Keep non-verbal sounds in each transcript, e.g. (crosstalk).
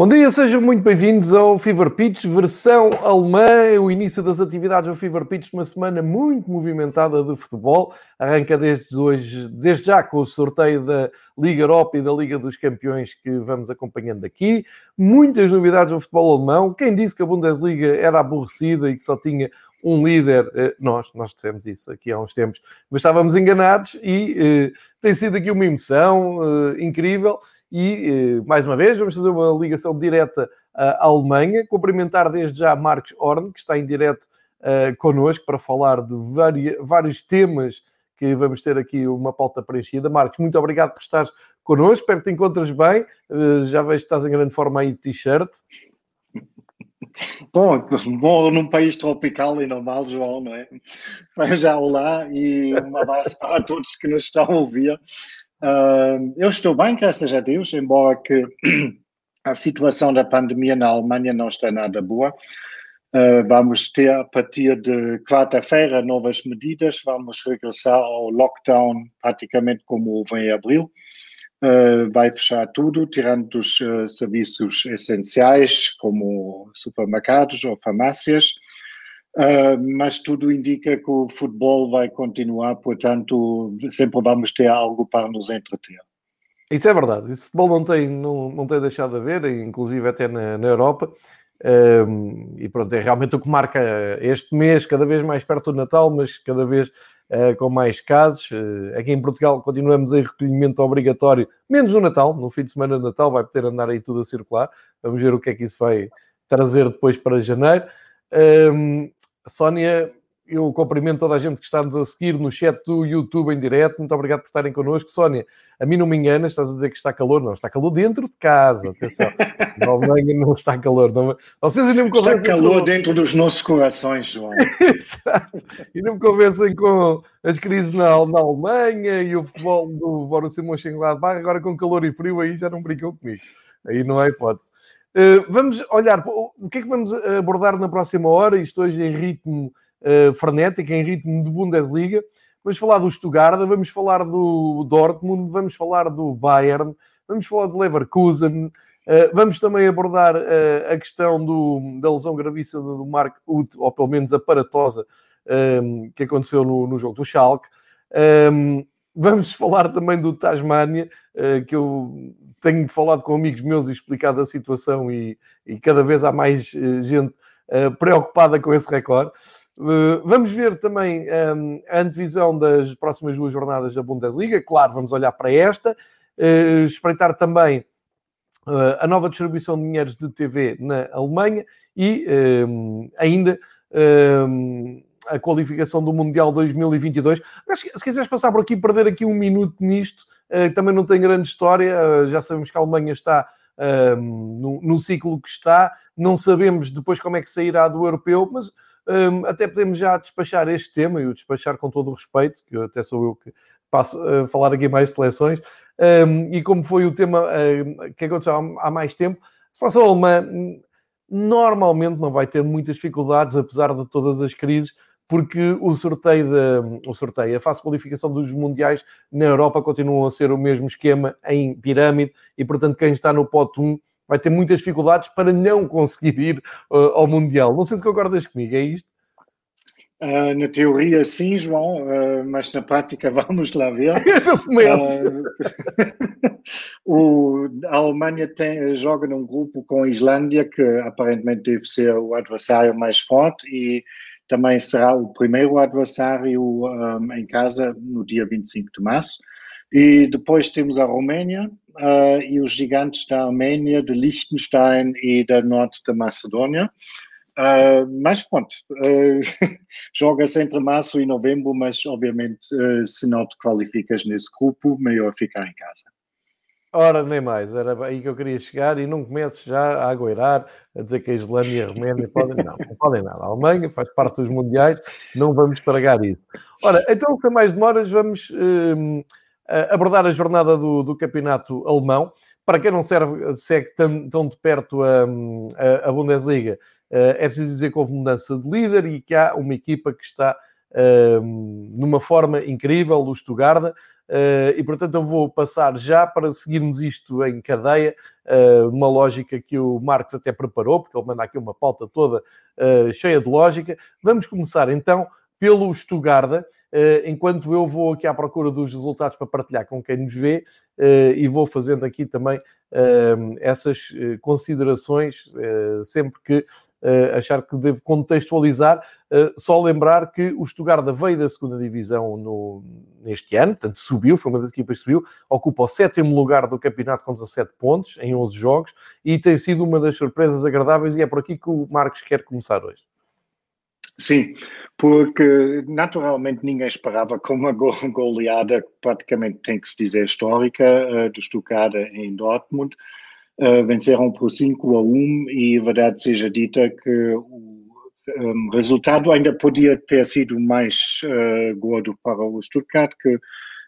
Bom dia, sejam muito bem-vindos ao Fever Pitch, versão alemã, o início das atividades do Fever Pitch, uma semana muito movimentada de futebol, arranca desde hoje, desde já com o sorteio da Liga Europa e da Liga dos Campeões que vamos acompanhando aqui, muitas novidades no futebol alemão, quem disse que a Bundesliga era aborrecida e que só tinha um líder, eh, nós, nós dissemos isso aqui há uns tempos, mas estávamos enganados e eh, tem sido aqui uma emoção eh, incrível e, eh, mais uma vez, vamos fazer uma ligação direta à Alemanha. Cumprimentar desde já Marcos Horn, que está em direto uh, connosco para falar de vários, temas que vamos ter aqui uma pauta preenchida. Marcos, muito obrigado por estares connosco. Espero que te encontres bem. Já vejo que estás em grande forma aí de t-shirt. Bom, bom num país tropical e normal, João, não é? Já lá e um abraço para todos que nos estão a ouvir. Uh, eu estou bem, graças a Deus, embora que (clears throat) a situação da pandemia na Alemanha não está nada boa. Uh, vamos ter, a partir de quarta-feira, novas medidas. Vamos regressar ao lockdown praticamente como houve em abril. Uh, vai fechar tudo, tirando os uh, serviços essenciais, como supermercados ou farmácias. Uh, mas tudo indica que o futebol vai continuar, portanto, sempre vamos ter algo para nos entreter. Isso é verdade. Esse futebol não tem, não, não tem deixado de haver, inclusive até na, na Europa. Um, e pronto, é realmente o que marca este mês, cada vez mais perto do Natal, mas cada vez uh, com mais casos. Uh, aqui em Portugal continuamos em recolhimento obrigatório, menos no Natal, no fim de semana de Natal vai poder andar aí tudo a circular. Vamos ver o que é que isso vai trazer depois para janeiro. Um, Sónia, eu cumprimento toda a gente que está-nos a seguir no chat do YouTube em direto. Muito obrigado por estarem connosco. Sónia, a mim não me enganas, estás a dizer que está calor. Não, está calor dentro de casa. Atenção, (laughs) não, não está calor. Não... Vocês ainda me convencem. Está calor com... dentro dos nossos corações, João. (laughs) Exato. E não me convencem com as crises na, na Alemanha e o futebol do Borussia Mönchengladbach. Agora com calor e frio aí já não brincam comigo. Aí não há hipótese. Uh, vamos olhar o que é que vamos abordar na próxima hora. Isto hoje em ritmo uh, frenético, em ritmo de Bundesliga. Vamos falar do Stuttgart, vamos falar do Dortmund, vamos falar do Bayern, vamos falar do Leverkusen. Uh, vamos também abordar a questão do, da lesão gravíssima do Mark Uth, ou pelo menos aparatosa, um, que aconteceu no, no jogo do Schalke. Um, vamos (laughs) falar também do Tasmania, que eu tenho falado com amigos meus e explicado a situação e, e cada vez há mais uh, gente uh, preocupada com esse recorde. Uh, vamos ver também um, a antevisão das próximas duas jornadas da Bundesliga. Claro, vamos olhar para esta. espreitar também a nova distribuição de dinheiros de TV na Alemanha e um, ainda um, a qualificação do Mundial 2022. Mas, se quiseres passar por aqui, perder aqui um minuto nisto, uh, também não tem grande história. Uh, já sabemos que a Alemanha está uh, no, no, ciclo que está, não sabemos depois como é que sairá do europeu, mas um, até podemos já despachar este tema e o despachar com todo o respeito, que até sou eu que passo a falar aqui mais seleções. Um, e como foi o tema que aconteceu há, há mais tempo, a seleção alemã normalmente não vai ter muitas dificuldades, apesar de todas as crises, porque o sorteio, de, o sorteio, a fase de qualificação dos mundiais na Europa continuam a ser o mesmo esquema em pirâmide e, portanto, quem está no pote 1 vai ter muitas dificuldades para não conseguir ir uh, ao Mundial. Não sei se concordas comigo, é isto? Uh, na teoria, sim, João, uh, mas na prática (laughs) vamos lá ver. (laughs) uh, (laughs) o, a Alemanha tem, joga num grupo com a Islândia, que aparentemente deve ser o adversário mais forte, e também será o primeiro adversário um, em casa no dia 25 de março. E depois temos a Roménia uh, e os gigantes da Arménia, de Liechtenstein e da Norte da Macedônia. Uh, mas pronto, uh, (laughs) joga-se entre março e novembro, mas obviamente se não te qualificas nesse grupo, melhor ficar em casa. Ora, nem mais, era aí que eu queria chegar e não começo já a agoirar, a dizer que a Islândia e a Roménia podem, não, não podem nada. A Alemanha faz parte dos mundiais, não vamos estragar isso. Ora, então, sem mais demoras, vamos um, abordar a jornada do, do, campeonato alemão. Para quem não serve, segue tão, tão de perto a, a, a Bundesliga, uh, é preciso dizer que houve mudança de líder e que há uma equipa que está uh, numa forma incrível, o Stuttgart, e portanto eu vou passar já para seguirmos isto em cadeia, uh, uma lógica que o Marcos até preparou, porque ele manda aqui uma pauta toda uh, cheia de lógica. Vamos começar então pelo Stuttgart, enquanto eu vou aqui à procura dos resultados para partilhar com quem nos vê e vou fazendo aqui também essas considerações sempre que achar que devo contextualizar. Uh, só lembrar que o Stuttgart veio da segunda divisão no, neste ano, portanto subiu, foi uma das equipas que subiu, ocupa o sétimo lugar do campeonato com 17 pontos em 11 jogos e tem sido uma das surpresas agradáveis e é por aqui que o Marcos quer começar hoje. Sim, porque naturalmente ninguém esperava com uma goleada, praticamente tem que se dizer histórica, uh, do Stuttgart em Dortmund. Uh, venceram por 5 a 1 e verdade seja dita que o um, resultado ainda podia ter sido mais uh, gordo para o Stuttgart, que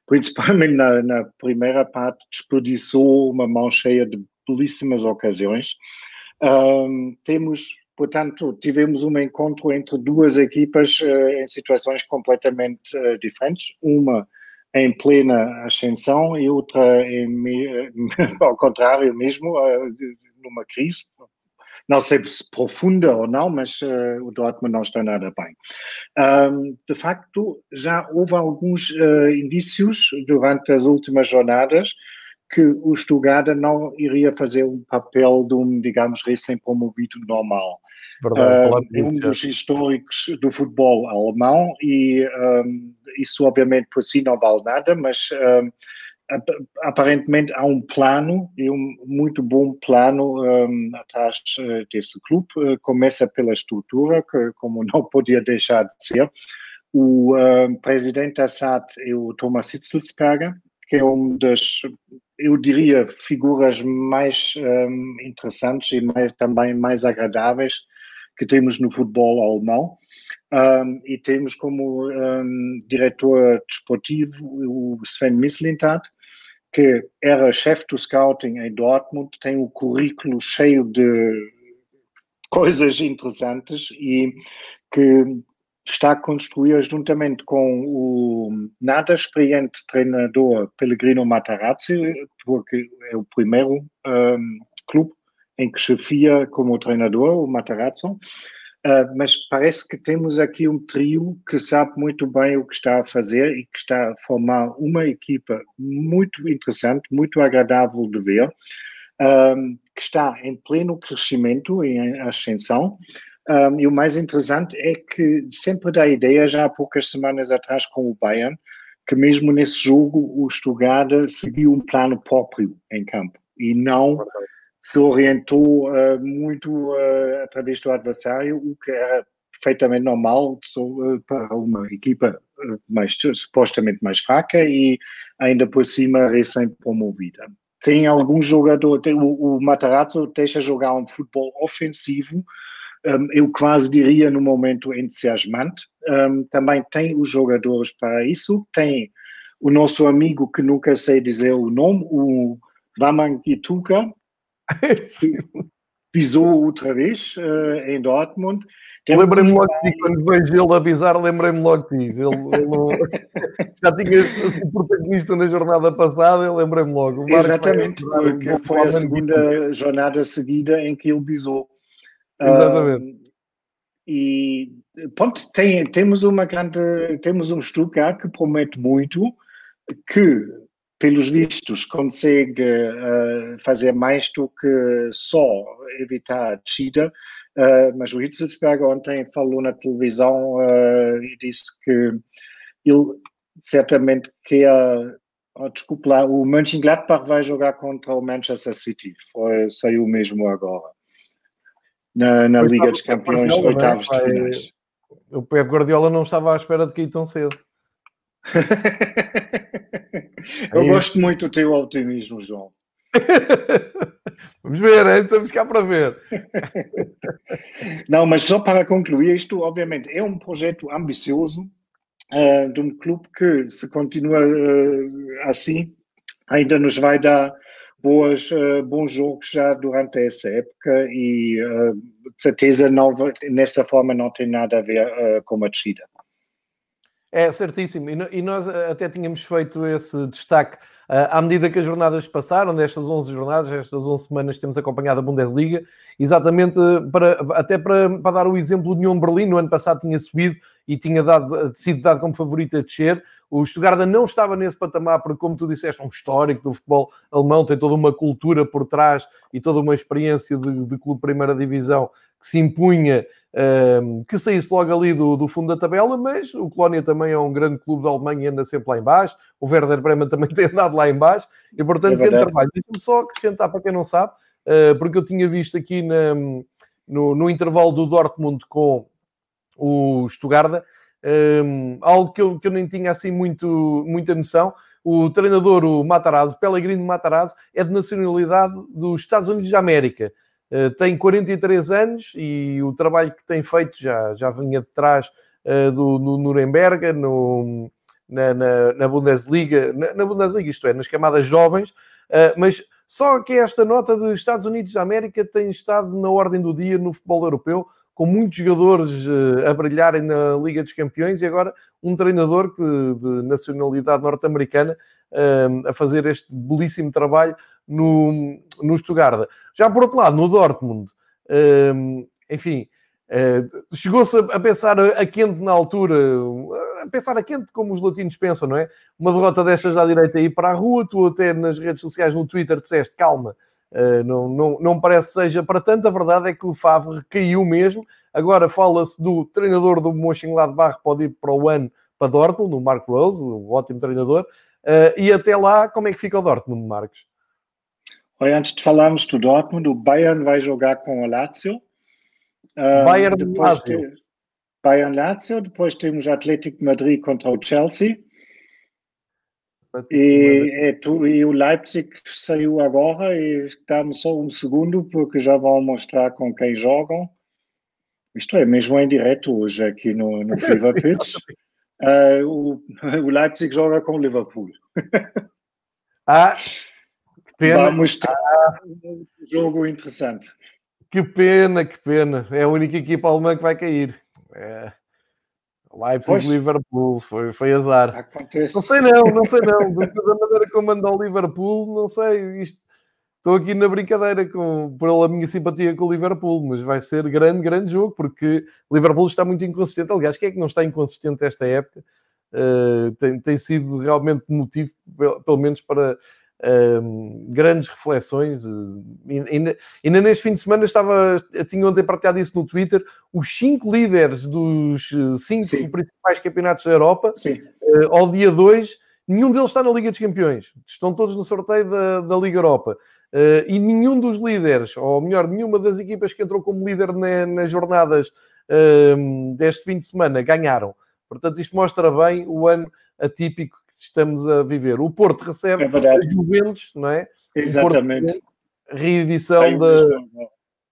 principalmente (laughs) na, na, primeira parte desperdiçou uma mão cheia de belíssimas ocasiões. Um, temos, portanto, tivemos um encontro entre duas equipas uh, em situações completamente diferentes. Uma em plena ascensão e outra em, (laughs) ao contrário mesmo, eh, numa crise. Não sei se profunda ou não, mas uh, o Dortmund não está nada bem. De facto, já houve alguns uh, indícios durante as últimas jornadas que o Stuttgart não iria fazer um papel de um, digamos, recém-promovido normal. Verdade, uh, é um dos históricos do futebol alemão e um, isso obviamente por si não vale nada, mas um, aparentemente há um plano e um muito bom plano um, atrás uh, desse clube. Uh, começa pela estrutura, que como (laughs) não podia deixar de ser. O uh, presidente da SAT é o Thomas Hitzelsperger, que é um das, eu diria, figuras mais um, interessantes e mais, também mais agradáveis que temos no futebol alemão. Um, e temos como um, diretor desportivo o Sven Mislintat, que era chefe do scouting em Dortmund, tem um currículo cheio de coisas interessantes e que está a construir juntamente com o nada experiente treinador Pellegrino Matarazzi, porque é o primeiro um, clube em que chefia como treinador, o Matarazzo, uh, mas parece que temos aqui um trio que sabe muito bem o que está a fazer e que está a formar uma equipa muito interessante, muito agradável de ver, um, que está em pleno crescimento, em ascensão, um, e o mais interessante é que sempre dá ideia, já há poucas semanas atrás com o Bayern, que mesmo nesse jogo o Stuttgart seguiu um plano próprio em campo e não se orientou uh, muito uh, através do adversário, o que era perfeitamente normal uh, para uma equipa mais, supostamente mais fraca e ainda por cima recém-promovida. Tem algum jogador, tem, o, o Matarazzo deixa jogar um futebol ofensivo, um, eu quase diria no momento entusiasmante. Um, também tem os jogadores para isso, tem o nosso amigo que nunca sei dizer o nome, o Ituka, (laughs) pisou outra vez uh, em Dortmund. Lembrei-me logo de ti, quando vejo ele a pisar, lembrei-me logo de ti. Ele, ele (laughs) já tinha sido protagonista na jornada passada, eu lembrei-me logo. Exatamente, porque foi a segunda jornada seguida em que ele pisou. Exatamente. Uh, e pronto, tem, temos uma grande, temos um Stuttgart que promete muito, que pelos vistos, consegue uh, fazer mais do que só evitar a descida. Uh, mas o Hitzelsberger ontem falou na televisão uh, e disse que ele certamente quer. Oh, desculpe lá, o Mönchengladbach vai jogar contra o Manchester City. Foi, saiu mesmo agora. Na, na Liga dos Campeões, oitavos de finais. O Pep Guardiola não estava à espera de cair tão cedo. (laughs) Eu gosto muito do teu otimismo, João. (laughs) Vamos ver, hein? estamos cá para ver. Não, mas só para concluir, isto obviamente é um projeto ambicioso uh, de um clube que, se continua uh, assim, ainda nos vai dar boas, uh, bons jogos já durante essa época e de certeza não, nessa forma não tem nada a ver com a descida. É certíssimo. E nós até tínhamos feito esse destaque à medida que as jornadas passaram, destas 11 jornadas, estas 11 semanas temos acompanhado a Bundesliga, exatamente para, até para, para dar o exemplo de União Berlim, no ano passado tinha subido e tinha dado, sido dado como favorito a descer. O Stuttgart não estava nesse patamar, porque, como tu disseste, é um histórico do futebol alemão, tem toda uma cultura por trás e toda uma experiência de, de clube primeira divisão que se impunha um, que saísse logo ali do, do, fundo da tabela, mas o Colónia também é um grande clube da Alemanha e anda sempre lá embaixo. O Werder Bremen também (laughs) tem andado lá embaixo e, portanto, é grande trabalho. Deixa-me só acrescentar para quem não sabe, uh, porque eu tinha visto aqui na, no, no, intervalo do Dortmund com o Stuttgart, um, algo que eu, que eu nem tinha assim muito, muita noção. O treinador, o Matarazzo, Pellegrino Matarazzo, é de nacionalidade dos Estados Unidos da América. Uh, tem 43 anos e o trabalho que tem feito já, já vinha de trás uh, do, no Nuremberg, no, na, na, na Bundesliga, na, na, Bundesliga, isto é, nas camadas jovens, uh, mas só que esta nota dos Estados Unidos da América tem estado na ordem do dia no futebol europeu, com muitos jogadores a brilharem na Liga dos Campeões e agora um treinador que, de nacionalidade norte-americana a fazer este belíssimo trabalho no, no Stuttgart. Já por outro lado, no Dortmund, hum, enfim, eh, chegou-se a pensar a quente na altura, a pensar a quente como os latinos pensam, não é? Uma derrota destas à direita aí para a rua, tu até nas redes sociais, no Twitter, disseste calma, eh, não, não, não parece seja para tanto. A verdade é que o Favre caiu mesmo. Agora fala-se do treinador do Mönchengladbach pode ir para o ano para Dortmund, o Marco Rose, o ótimo treinador. Eh, e até lá, como é que fica o Dortmund, Marcos? Olha, antes de falarmos do Dortmund, o Bayern vai jogar com o Lazio. Uh, Bayern Lazio. Bayern Lazio, depois temos Atlético Madrid contra o Chelsea. E, é tu, e, o Leipzig saiu agora e dá-me só um segundo porque já vão mostrar com quem jogam. Isto é mesmo em direto hoje aqui no, no (laughs) Fever Pitch. Uh, o, (laughs) o Leipzig joga com o Liverpool. (laughs) ah, pena. Vamos ter um jogo interessante. Que pena, que pena. É a única equipa alemã que vai cair. É. Leipzig Liverpool, foi, foi azar. Acontece. Não sei não, não sei não. Da maneira como mandou o Liverpool, não sei. Isto, estou aqui na brincadeira com, pela minha simpatia com o Liverpool, mas vai ser grande, grande jogo, porque o Liverpool está muito inconsistente. Aliás, quem é que não está inconsistente esta época? Uh, tem, tem sido realmente motivo, pelo menos para um, grandes reflexões. Ainda, ainda neste fim de semana estava, tinha ontem partilhado isso no Twitter, os cinco líderes dos eh, cinco Sim. principais campeonatos da Europa, uh, ao dia 2, nenhum deles está na Liga dos Campeões. Estão todos no sorteio da, da Liga Europa. Uh, e nenhum dos líderes, ou melhor, nenhuma das equipas que entrou como líder na, nas jornadas uh, deste fim de semana ganharam. Portanto, isto mostra bem o ano atípico estamos a viver. O Porto recebe é a Juventus, não é? Exatamente. Reedição da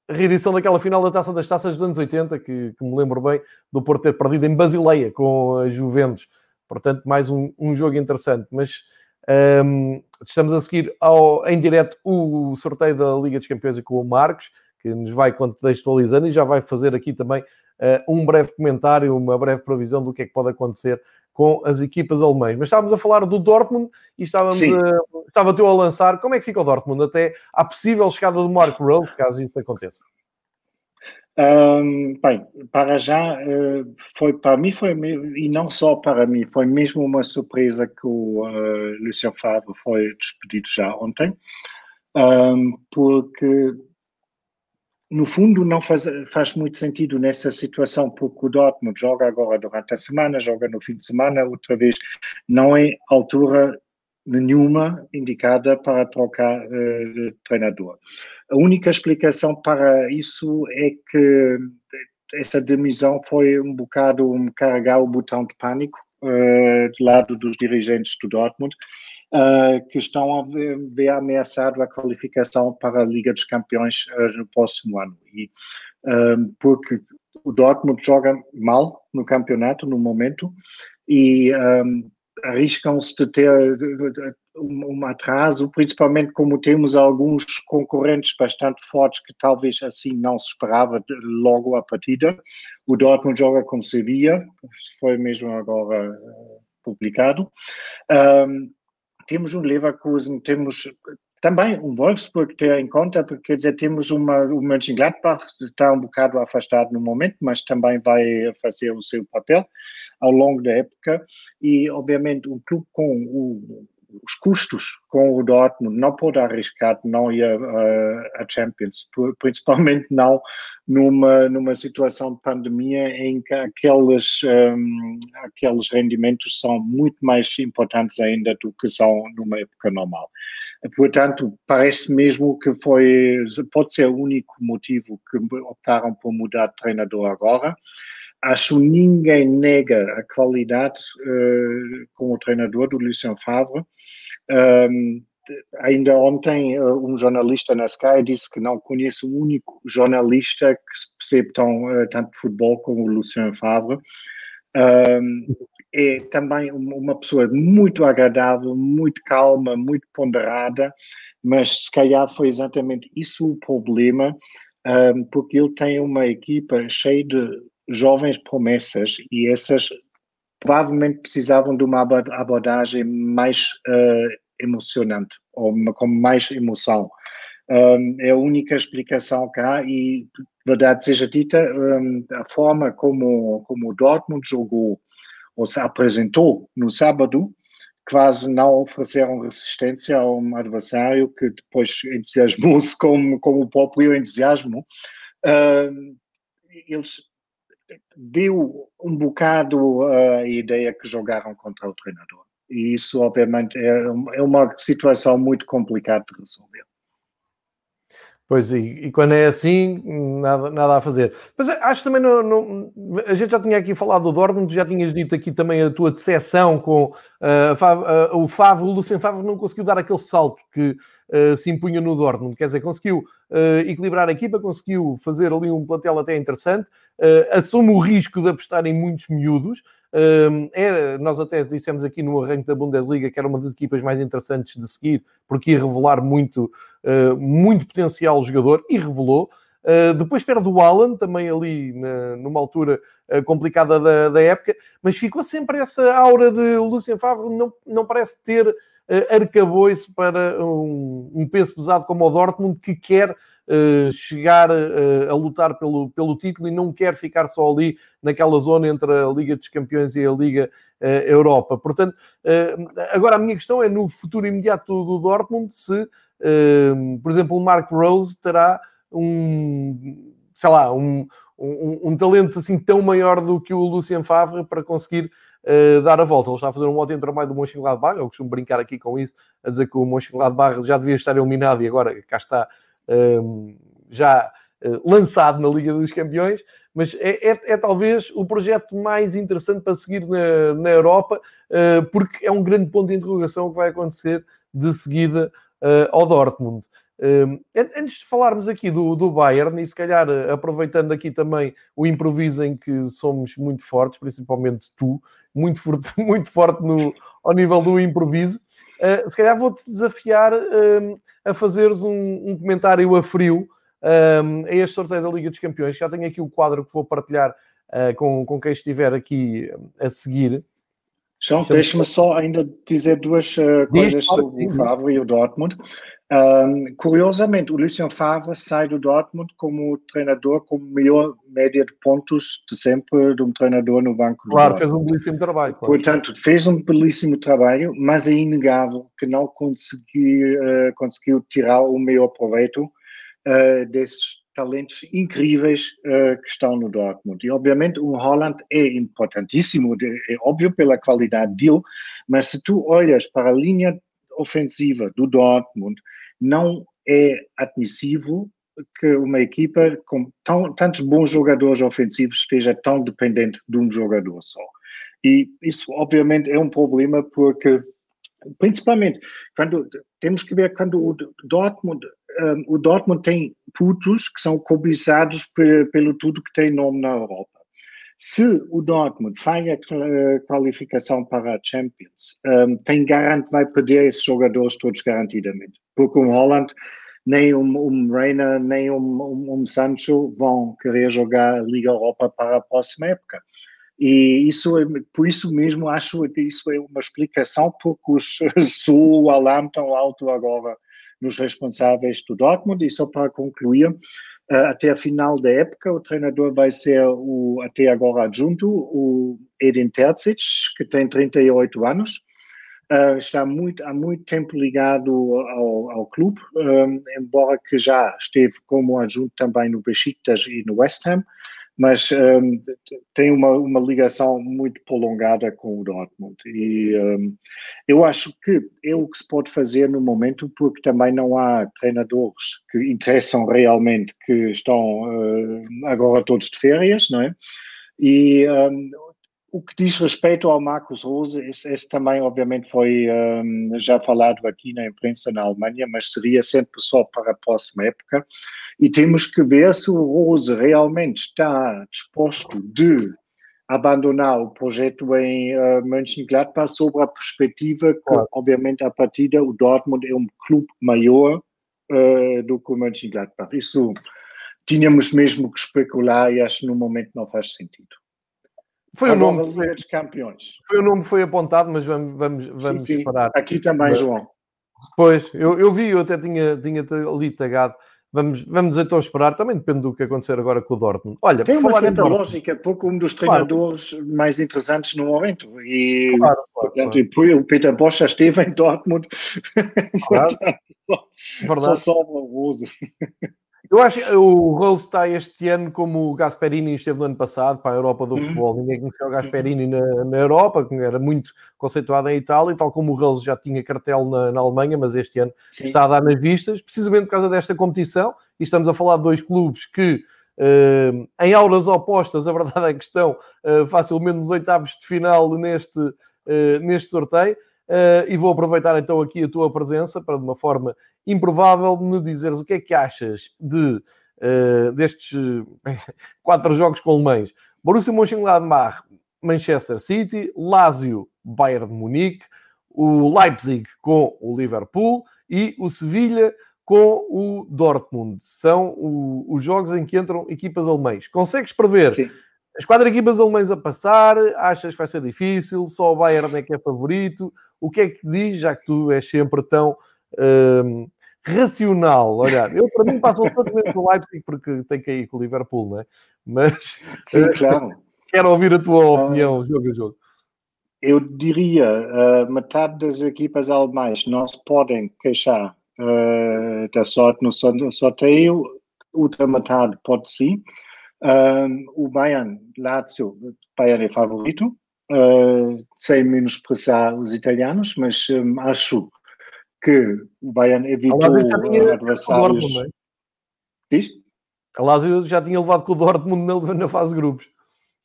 reedição daquela final da Taça das Taças dos anos 80, que, que, me lembro bem do Porto ter perdido em Basileia com a Juventus. Portanto, mais um, um jogo interessante. Mas um, estamos a seguir ao, em direto o sorteio da Liga dos Campeões e com o Marcos, que nos vai contextualizando e já vai fazer aqui também uh, um breve comentário, uma breve previsão do que é que pode acontecer com as equipas alemãs. Mas estávamos a falar do Dortmund e estávamos a, estava eu a lançar como é que fica o Dortmund até à possível chegada do Mark Rowe, caso isso aconteça. Um, bem, para já eh, foi para mim foi e não só para mim foi mesmo uma surpresa que o uh, Lucien Favre foi despedido já ontem um, porque no fundo, não faz, faz muito sentido nessa situação, porque o Dortmund joga agora durante a semana, joga no fim de semana, outra vez. Não é altura nenhuma indicada para trocar uh, treinador. A única explicação para isso é que essa demissão foi um bocado um carregar o botão de pânico do lado dos dirigentes do Dortmund uh, que estão a ver, ver ameaçado a qualificação para a Liga dos Campeões uh, no próximo ano. E, porque o Dortmund joga mal no campeonato no momento e um, arriscam-se de ter um atraso, principalmente como temos alguns concorrentes bastante fortes que talvez assim não se esperava logo a partida. O Dortmund joga com Sevilla, foi mesmo agora publicado. Um, temos um Leverkusen, temos também um Wolfsburg ter em conta, porque quer dizer, temos uma, o Mönchengladbach está um bocado afastado no momento, mas também vai fazer o seu papel ao longo da época e, obviamente, um clube com o, os custos com o Dortmund não pode arriscar não ir a, a Champions, principalmente não numa, numa situação de pandemia em que aqueles, um, aqueles rendimentos são muito mais importantes ainda do que são numa época normal. Portanto, parece mesmo que foi, pode ser o único motivo que optaram por mudar de treinador agora. Acho ninguém nega a qualidade uh, como treinador do Lucien Favre. Um, ainda ontem uh, um jornalista na Sky disse que não conhece o único jornalista que percebe tão, uh, tanto futebol como o Lucien Favre. Um, é também uma pessoa muito agradável, muito calma, muito ponderada, mas se calhar foi exatamente isso o problema, um, porque ele tem uma equipa cheia de jovens promessas e essas provavelmente precisavam de uma abordagem mais uh, emocionante ou com mais emoção. Um, é a única explicação que há e, verdade seja dita, um, a forma como, como o Dortmund jogou ou se apresentou no sábado, quase não ofereceram resistência a um adversário que depois entusiasmou-se (laughs) com, com o próprio entusiasmo. Um, eles deu um bocado a ideia que jogaram contra o treinador. E isso, obviamente, é, é uma situação muito complicada de resolver. Pois, e, e, quando é assim, nada, nada a fazer. Mas acho também, no, a gente já tinha aqui falado do Dortmund, já tinhas dito aqui também a tua decepção com uh, o Favre, o Lucien Favre não conseguiu dar aquele salto que uh, se impunha no Dortmund, quer dizer, conseguiu equilibrar a equipa, conseguiu fazer ali um plantel até interessante, assume o risco de apostar em muitos miúdos, era, nós até dissemos aqui no arranque da Bundesliga que era uma das equipas mais interessantes de seguir, porque ia revelar muito, muito potencial jogador, e revelou. Uh, depois perde o Alan, também ali na, numa altura uh, complicada da, da, época, mas ficou sempre essa aura de Lucien Favre, não, não parece ter uh, arcabouço para um, um peso pesado como o Dortmund, que quer uh, chegar uh, a lutar pelo, pelo título e não quer ficar só ali naquela zona entre a Liga dos Campeões e a Liga uh, Europa. Portanto, agora a minha questão é no futuro imediato do Dortmund se, por exemplo, o Mark Rose terá um, sei lá, um, um, um, talento assim tão maior do que o Lucien Favre para conseguir uh, dar a volta. Ele está a fazer um ótimo trabalho do Mönchengladbach, eu costumo brincar aqui com isso, a dizer que o Mönchengladbach já devia estar eliminado e agora cá está um, já uh, lançado na Liga dos Campeões, mas é, é, é, talvez o projeto mais interessante para seguir na, na Europa, uh, porque é um grande ponto de interrogação o que vai acontecer de seguida ao Dortmund. Um, antes de falarmos aqui do, do Bayern, e se calhar aproveitando aqui também o improviso em que somos muito fortes, principalmente tu, muito forte, (laughs) muito forte no, ao nível do improviso, uh, se calhar vou-te desafiar uh, a fazeres um, um, comentário a frio um, a este sorteio da Liga dos Campeões. Já tenho aqui o quadro que vou partilhar uh, com, com quem estiver aqui a seguir. João, deixa-me só ainda dizer duas uh, coisas sobre o Favre e o Dortmund. Um, curiosamente, o Lucien Favre sai do Dortmund como treinador com melhor média de pontos de sempre de um treinador no banco. Claro, fez um belíssimo trabalho. Claro. Portanto, fez um belíssimo trabalho, mas é inegável que não consegui, uh, conseguiu tirar o melhor proveito uh, desses talentos incríveis uh, que estão no Dortmund. E, obviamente, o Holland é importantíssimo, é óbvio pela qualidade dele, mas se tu olhas para a linha ofensiva do Dortmund, não é admissível que uma equipa com tão, tantos bons jogadores ofensivos esteja tão dependente de um jogador só. E isso, obviamente, é um problema porque, principalmente, quando temos que ver quando o Dortmund, um, o Dortmund tem putos que são cobiçados pelo tudo que tem nome na Europa. Se o Dortmund falha a qualificação para a Champions, um, tem garante vai perder esses jogadores todos garantidamente. Porque o Holland, nem um, um Reina, nem um, um, um, Sancho vão querer jogar a Liga Europa para a próxima época. E isso, é, por isso mesmo, acho que isso é uma explicação porque os (laughs) Sul, Alam estão alto agora nos responsáveis do Dortmund. E só para concluir, Uh, até a final da época, o treinador vai ser o, até agora adjunto, o Edin Terzic, que tem 38 anos. Uh, está muito, há muito tempo ligado ao, ao clube, um, embora que já esteve como adjunto também no Besiktas e no West Ham mas um, tem uma, uma ligação muito prolongada com o Dortmund. E um, eu acho que é o que se pode fazer no momento, porque também não há treinadores que interessam realmente, que estão uh, agora todos de férias, não é? E um, o que diz respeito ao Marcos Rose, esse, esse também obviamente foi um, já falado aqui na imprensa na Alemanha, mas seria sempre só para a próxima época. E temos que ver se o Rose realmente está disposto de abandonar o projeto em uh, Mönchengladbach sobre a perspectiva que, claro. obviamente, a partida o Dortmund é um clube maior uh, do que o Mönchengladbach. Isso tínhamos mesmo que especular e acho que no momento não faz sentido. Foi o nome Liga dos Campeões. Foi o nome que foi apontado, mas vamos, vamos, vamos sim, sim. Aqui também, João. Pois, eu, eu vi, eu até tinha, tinha ali tagado. Vamos, vamos então esperar, também depende do que acontecer agora com o Dortmund. Olha, tem uma certa lógica, porque um dos treinadores claro. mais interessantes no momento. E, claro, claro, portanto, claro. o Peter Bosch já esteve em Dortmund. Claro. (laughs) portanto, só, só sobra o uso. Eu acho que o Rose está este ano como o Gasperini esteve no ano passado para a Europa do uhum. futebol. Ninguém conhecia o Gasperini na, na, Europa, que era muito conceituado em Itália, e tal como o Rose já tinha cartel na, na Alemanha, mas este ano Sim. está a dar nas vistas, precisamente por causa desta competição. E estamos a falar de dois clubes que, uh, em aulas opostas, (laughs) a verdade é que estão uh, facilmente nos oitavos de final neste, uh, neste sorteio. Uh, e vou aproveitar então aqui a tua presença para, de uma forma improvável, me dizeres o que é que achas de, uh, destes (laughs) quatro jogos com alemães. Borussia Mönchengladbach, Manchester City, Lazio, Bayern de Munique, o Leipzig com o Liverpool e o Sevilha com o Dortmund. São o, os jogos em que entram equipas alemães. Consegues prever Sim. as quatro equipas alemães a passar? Achas que vai ser difícil? Só o Bayern é que é favorito? O que é que diz, já que tu és sempre tão hum, racional? Olha, eu para mim passo totalmente o Leipzig porque tem que ir com o Liverpool, não é? Mas Sim, eh, claro. quero ouvir a tua ah, opinião, uh, jogo a jogo. Eu diria, uh, metade das equipas alemãs não se podem queixar uh, da sorte no sorteio, outra metade pode sim. o Bayern, Lazio, Bayern é favorito, uh, sem menosprezar os italianos, mas um, acho que o Bayern evitou adversários. Dortmund, é? Diz? A Lazio já tinha levado com o Dortmund na, na fase de grupos.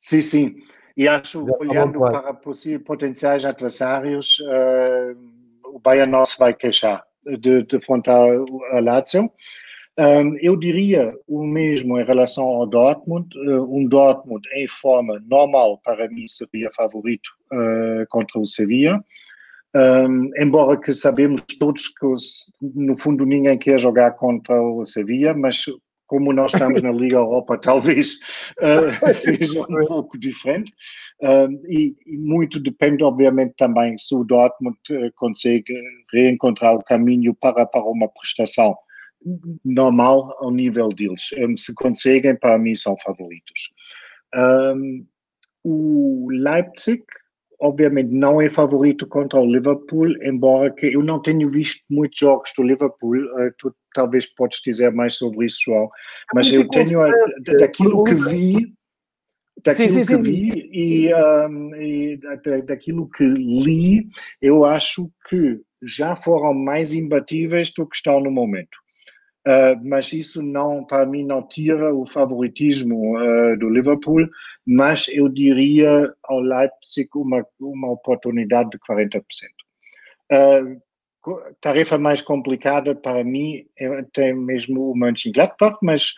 Sim, sim. E acho, já olhando para possíveis potenciais adversários, uh, o Bayern não se vai queixar de, de enfrentar a Lazio. Eu diria o mesmo em relação ao Dortmund. Uh, um Dortmund em forma normal, para mim, seria favorito uh, contra o Sevilla. Um, embora que sabemos todos que, no fundo, ninguém quer jogar contra o Sevilla, mas como nós estamos na Liga Europa, (laughs) talvez uh, (laughs) seja um pouco diferente. E, e, muito depende, obviamente, também se o Dortmund consegue reencontrar o caminho para, para uma prestação normal ao nível deles. Um, se conseguem, para mim, são favoritos. Um, o Leipzig, obviamente, não é favorito contra o Liverpool, embora que eu não tenho visto muitos jogos do Liverpool. Uh, tu talvez podes dizer mais sobre isso, João. Mas eu tenho, a, daquilo que vi, daquilo sim, sim, que vi e, um, e daquilo que li, eu acho que já foram mais imbatíveis do que estão no momento. Uh, mas isso não, para mim, não tira o favoritismo uh, do Liverpool, mas eu diria ao Leipzig uma, uma oportunidade de 40%. Uh, tarefa mais complicada para mim é até mesmo o Mönchengladbach, mas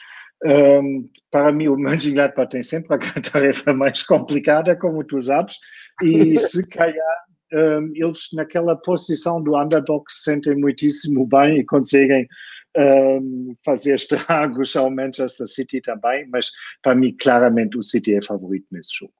Um, para mim, o Mönchengladbach tem sempre a (laughs) tarefa mais complicada, como tu sabes, e (laughs) se calhar um, eles naquela posição do underdog se sentem muitíssimo bem e conseguem um, fazer estragos (laughs) ao Manchester City também, mas para mim, claramente, o City é favorito nesse jogo.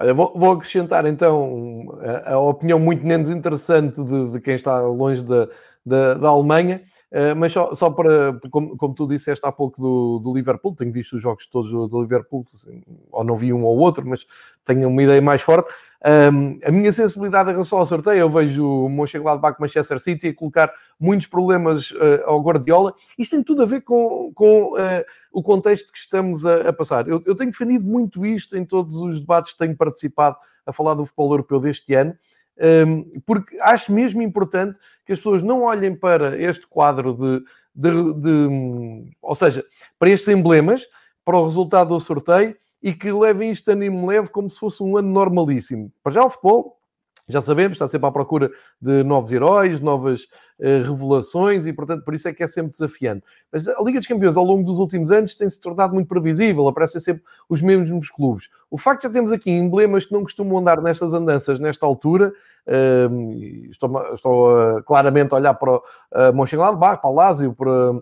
Olha, vou, vou acrescentar então a, a, opinião muito menos interessante de, de quem está longe da, da, da Alemanha. Uh, mas só, só para, como, como, tu disseste há pouco do, do, Liverpool, tenho visto os jogos todos do, do Liverpool, assim, ou não vi um ou outro, mas tenho uma ideia mais forte. Um, a minha sensibilidade em relação ao sorteio, eu vejo o Mönchengladbach Manchester City a colocar muitos problemas uh, ao Guardiola. Isto tem tudo a ver com, com uh, o contexto que estamos a, a passar. Eu, eu, tenho defendido muito isto em todos os debates que tenho participado a falar do futebol europeu deste ano, porque acho mesmo importante que as pessoas não olhem para este quadro de, de, de ou seja, para estes emblemas, para o resultado do sorteio e que levem isto a ânimo leve como se fosse um ano normalíssimo. Para já o futebol, já sabemos, está sempre à procura de novos heróis, novas uh, revelações e, portanto, por isso é que é sempre desafiante. Mas a Liga dos Campeões, ao longo dos últimos anos, tem-se tornado muito previsível, aparecem sempre os mesmos clubes. O facto de já termos aqui emblemas que não costumam andar nestas andanças nesta altura, uh, estou, estou uh, claramente a olhar para uh, Mönchengladbach, para o Lazio, para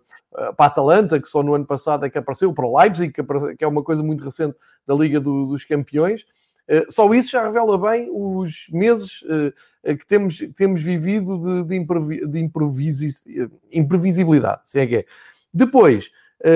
para a Atalanta, que só no ano passado é que apareceu, para o Leipzig, que, é uma coisa muito recente da Liga do, dos Campeões. Eh, só isso já revela bem os meses eh, que temos, temos vivido de, de, improvi, de imprevisibilidade, se é que é. Depois, um,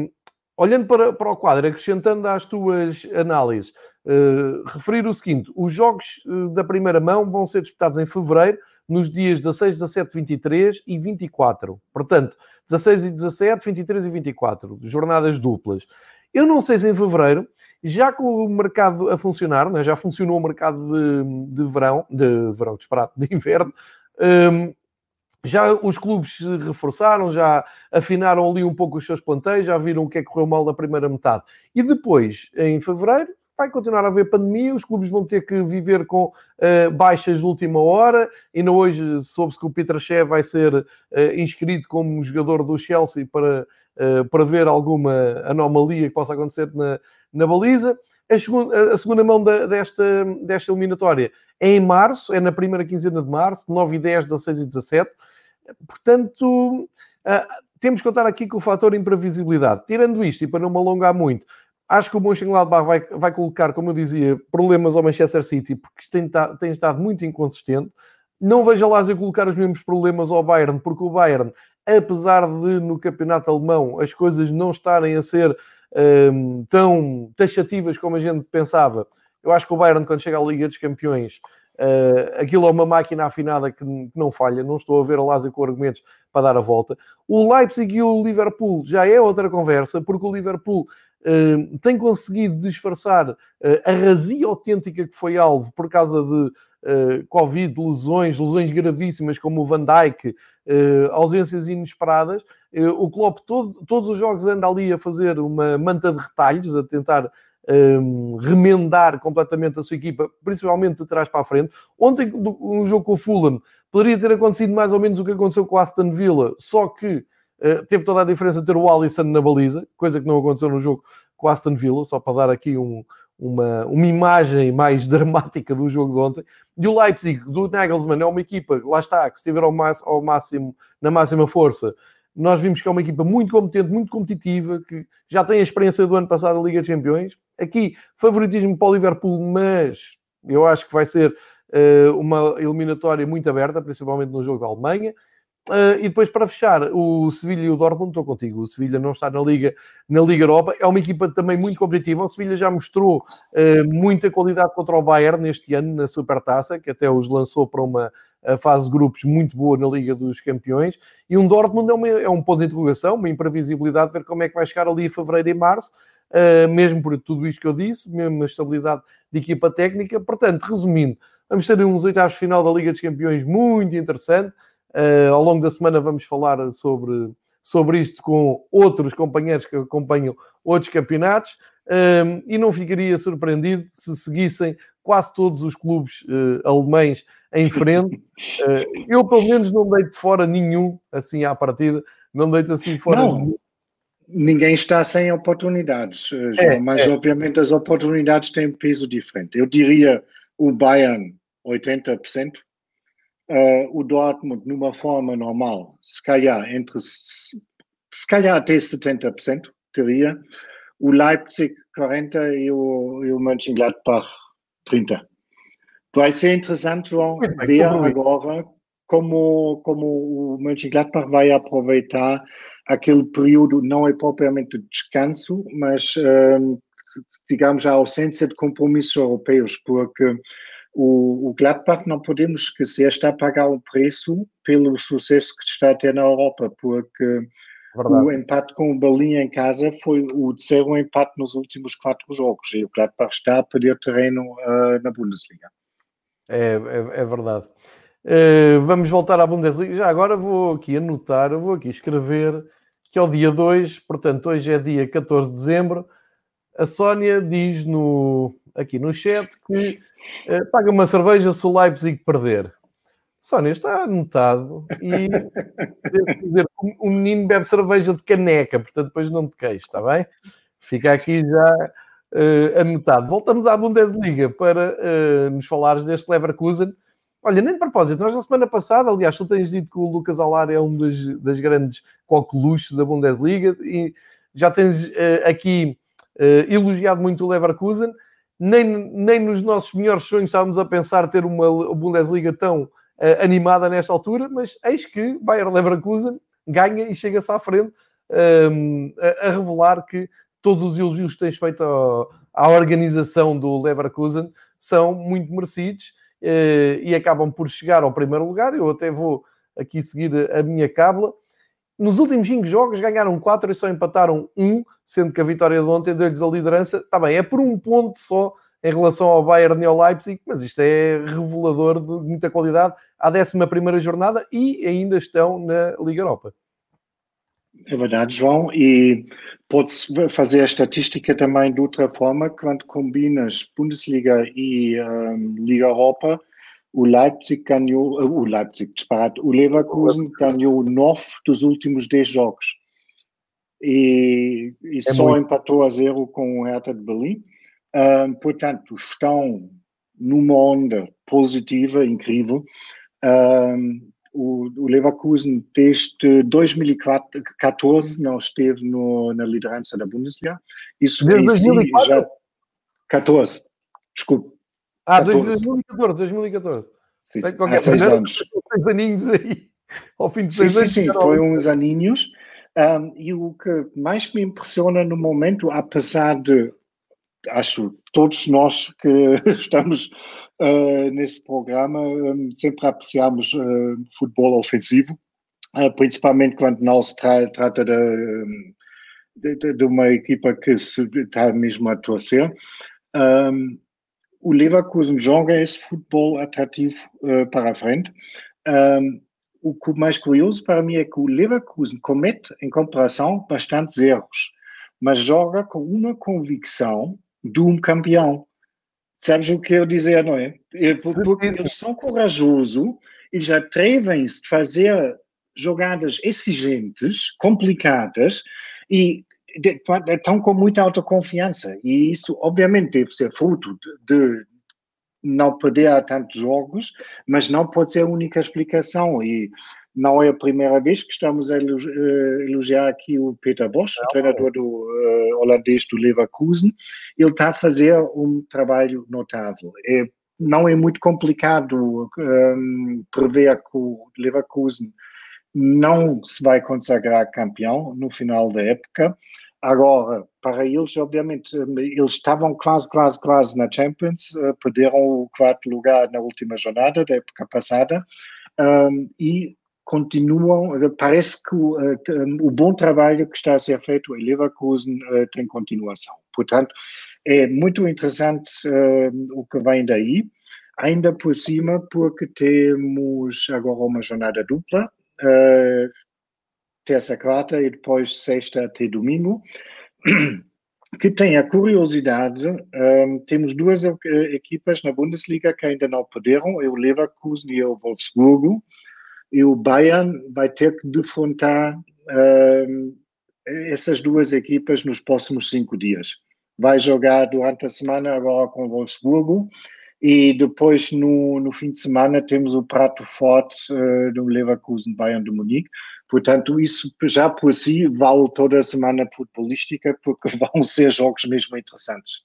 ehm, olhando para, para o quadro, acrescentando às tuas análises, uh, referir o seguinte: os jogos da primeira mão vão ser disputados em fevereiro, nos dias 16, 17, 23 e 24. Portanto, 16 e 17, 23 e 24, jornadas duplas. Eu não sei se em fevereiro, já com o mercado a funcionar, né, já funcionou o mercado de, de verão, de verão disparado, de inverno, um, já os clubes se reforçaram, já afinaram ali um pouco os seus planteios, já viram o que é que correu mal na primeira metade. E depois, em fevereiro, vai continuar a haver pandemia, os clubes vão ter que viver com uh, baixas de última hora. Ainda hoje soube-se que o Peter Shea vai ser uh, inscrito como jogador do Chelsea para, uh, para ver alguma anomalia que possa acontecer na, na baliza. A segunda, a segunda mão da, desta, desta eliminatória é em março, é na primeira quinzena de março, 9 e 10, 16 e 17. Portanto, temos que contar aqui com o fator imprevisibilidade. Tirando isto, e para não me alongar muito, Acho que o Mönchengladbach vai, vai colocar, como eu dizia, problemas ao Manchester City, porque tem, tem estado muito inconsistente. Não vejo a Lazio colocar os mesmos problemas ao Bayern, porque o Bayern, apesar de no campeonato alemão as coisas não estarem a ser um, tão taxativas como a gente pensava, eu acho que o Bayern, quando chega à Liga dos Campeões, uh, aquilo é uma máquina afinada que, que, não falha. Não estou a ver a Lazio com argumentos para dar a volta. O Leipzig e o Liverpool já é outra conversa, porque o Liverpool uh, tem conseguido disfarçar uh, a razia autêntica que foi alvo por causa de uh, Covid, lesões, lesões gravíssimas como o Van Dijk, ausências inesperadas. o Klopp, todo, todos os jogos anda ali a fazer uma manta de retalhos, a tentar um, remendar completamente a sua equipa, principalmente de trás para a frente. Ontem, um jogo com o Fulham, poderia ter acontecido mais ou menos o que aconteceu com o Aston Villa, só que eh, teve toda a diferença ter o Alisson na baliza, coisa que não aconteceu no jogo com o Aston Villa, só para dar aqui um, uma, uma imagem mais (laughs) dramática do jogo de ontem. E o Leipzig, do Nagelsmann, é uma equipa, lá está, que se estiver ao, ao máximo, na máxima força, nós vimos que é uma equipa muito competente, muito competitiva, que já tem a experiência do ano passado da Liga dos Campeões. Aqui, favoritismo para o Liverpool, mas eu acho que vai ser uh, uma eliminatória muito aberta, principalmente no jogo da Alemanha. Uh, e depois, para fechar, o Sevilha e o Dortmund, estou contigo. O Sevilha não está na Liga, na Liga Europa, é uma equipa também muito competitiva. O Sevilha já mostrou uh, muita qualidade contra o Bayern neste ano, na Supertaça, que até os lançou para uma fase de grupos muito boa na Liga dos Campeões. E um Dortmund é, uma, é um ponto de interrogação, uma imprevisibilidade, ver como é que vai chegar ali em fevereiro e março, uh, mesmo por tudo isto que eu disse, mesmo a estabilidade de equipa técnica. Portanto, resumindo, vamos ter uns oitavos de final da Liga dos Campeões muito interessante. Uh, ao longo da semana vamos falar sobre, sobre isto com outros companheiros que acompanham outros campeonatos uh, e não ficaria surpreendido se seguissem quase todos os clubes uh, alemães em frente. (laughs) eu, pelo menos, não deito fora nenhum assim à partida, não deito assim fora não. nenhum. ninguém está sem oportunidades, eh, João, é, mas é. obviamente as oportunidades têm peso diferente. Eu diria o Bayern 80%, uh, eh, o Dortmund numa forma normal, se calhar entre se calhar até 70%, teria, o Leipzig 40% e o, e o Mönchengladbach 30%. Vai ser interessante, João, ver agora como, como o Mönchengladbach vai aproveitar aquele período, não é propriamente de descanso, mas, hum, digamos, a ausência de compromissos europeus, porque o, o Gladbach, não podemos esquecer, está a pagar um preço pelo sucesso que está a ter na Europa, porque Verdade. o empate com o Berlim em casa foi o terceiro empate nos últimos quatro jogos, e o Gladbach está a perder terreno uh, na Bundesliga. É, é, é verdade. Uh, vamos voltar à Bundesliga. Já agora vou aqui anotar, vou aqui escrever que é o dia 2, portanto, hoje é dia 14 de dezembro. A Sónia diz no, aqui no chat que uh, paga uma cerveja se o Leipzig perder. Sónia, está anotado e dizer, o menino bebe cerveja de caneca, portanto depois não te queixes, está bem? Fica aqui já uh, anotado. Voltamos à Bundesliga para uh, nos falares deste Leverkusen. Olha, nem de propósito, nós na semana passada, aliás, tu tens dito que o Lucas Alar é um dos, das grandes coqueluches da Bundesliga e já tens uh, aqui elogiado muito o Leverkusen. Nem, nem nos nossos melhores sonhos estávamos a pensar ter uma Bundesliga tão animada nesta altura, mas eis que Bayer Leverkusen ganha e chega-se à frente um, a, a, revelar que todos os elogios que tens feito à, organização do Leverkusen são muito merecidos uh, e acabam por chegar ao primeiro lugar. Eu até vou aqui seguir a minha cábula. Nos últimos 5 jogos ganharam 4 e só empataram 1, sendo que a vitória de ontem deu-lhes a liderança. Está bem, é por um ponto só em relação ao Bayern e ao Leipzig, mas isto é revelador de muita qualidade à 11 jornada e ainda estão na Liga Europa. É verdade, João, e pode-se fazer a estatística também de outra forma, quando combinas Bundesliga e um, Liga Europa, o Leipzig ganhou, uh, o Leipzig, disparado, o Leverkusen ganhou nove dos últimos dez jogos e, e é só muito. empatou a zero com o Hertha de Berlim. Portanto, estão numa onda positiva, incrível. O, o, Leverkusen desde 2014 não esteve no, na liderança da Bundesliga. Isso desde 2004? Si já 14, desculpe. Ah, 2014, 2014. Sim, sim. Há seis anos. Seis aninhos aí, (laughs) ao fim de seis sim, anos. Sim, sim, foi uns aninhos. Um, e o que mais me impressiona no momento, apesar de acho todos nós que (laughs) estamos uh, nesse programa um, sempre apreciamos uh, futebol ofensivo, uh, principalmente quando não se tra trata de, de, de, uma equipa que se está mesmo a torcer. Um, Leverkusen joga esse futebol atrativo para a frente. Um, o mais curioso para mim é que o Leverkusen comete, em comparação, bastantes erros, mas joga com uma convicção de um campeão. Sabes o que eu dizer, não é? Porque eles são corajosos, eles atrevem-se a fazer jogadas exigentes, complicadas e estão com muita autoconfiança. E isso, obviamente, deve ser fruto de, não perder a tantos jogos, mas não pode ser a única explicação. E não é a primeira vez que estamos a eh, elogiar aqui o Peter Bosch, o treinador do uh, holandês do Leverkusen. Ele está a fazer um trabalho notável. É, não é muito complicado um, ehm, prever que o Leverkusen não se vai consagrar campeão no final da época. Agora, para eles, obviamente, eles estavam quase, quase, quase na Champions, uh, perderam o quarto lugar na última jornada da época passada. Um, ehm, e continuam, parece que o, uh, o, bom trabalho que está a ser feito em Leverkusen uh, tem continuação. Portanto, é muito interessante uh, o que vem daí, ainda por cima, porque temos agora uma jornada dupla, terça, quarta e depois sexta até domingo, (clears throat) que tem a curiosidade, temos duas equipas na Bundesliga que ainda não perderam, é o Leverkusen e o Wolfsburgo, e o Bayern vai ter que defrontar uh, essas duas equipas nos próximos cinco dias. Vai jogar durante a semana agora com o Wolfsburgo e depois no, no fim de semana temos o prato forte uh, do Leverkusen Bayern de Munique. Portanto, isso já por si vale toda a semana futebolística, porque (laughs) vão ser jogos mesmo interessantes.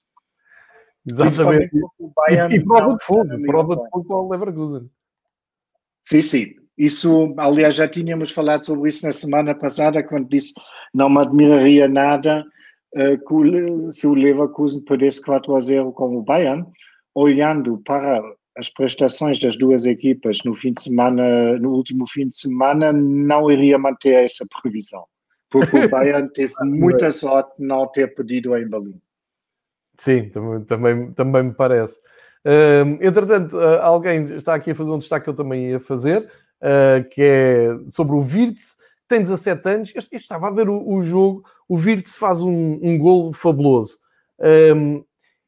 Exatamente. E, e prova de fogo, prova de fogo para o Leverkusen. Sim, sim. Isso, aliás, já tínhamos falado sobre isso na semana passada, quando disse não me admiraria nada uh, se o Leverkusen perdesse 4 a 0 com o Bayern, olhando para as prestações das duas equipas no fim de semana, no último fim de semana, não iria manter essa previsão, porque o (laughs) Bayern teve muita sorte de não ter pedido em Berlim. Sim, também, também, também me parece. Uh, entretanto, uh, alguém está aqui a fazer um destaque que eu também ia fazer, uh, que é sobre o Virtus, tem 17 anos. Eu, eu estava a ver o, o, jogo, o Virtus faz um, um golo fabuloso. Um,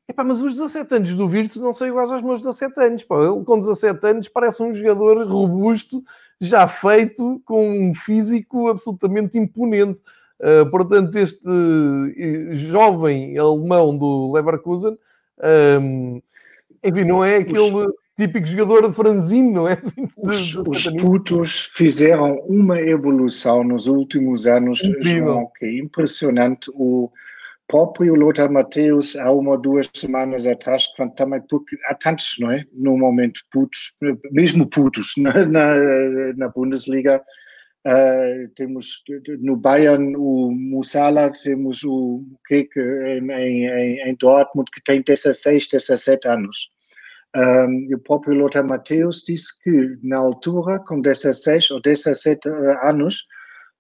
epá, mas os 17 anos do Virtus não são iguais aos meus 17 anos. Pá. Ele com 17 anos parece um jogador robusto, já feito, com um físico absolutamente imponente. Uh, portanto, este uh, jovem alemão do Leverkusen, um, enfim, não é aquele típico jogador de franzino, não é? (laughs) Os, os putos fizeram uma evolução nos últimos anos, João, que é impressionante. O próprio Lothar Matthäus, há uma ou duas semanas atrás, quando também, porque há tantos, não é? No momento, putos, mesmo putos na, na, Bundesliga, Uh, temos no Bayern o Musala, temos o Keke em, em, em, Dortmund, que tem 16, 17 anos. Um, o próprio Lothar Matthäus disse que, na altura, com 16 ou 17 ah, anos,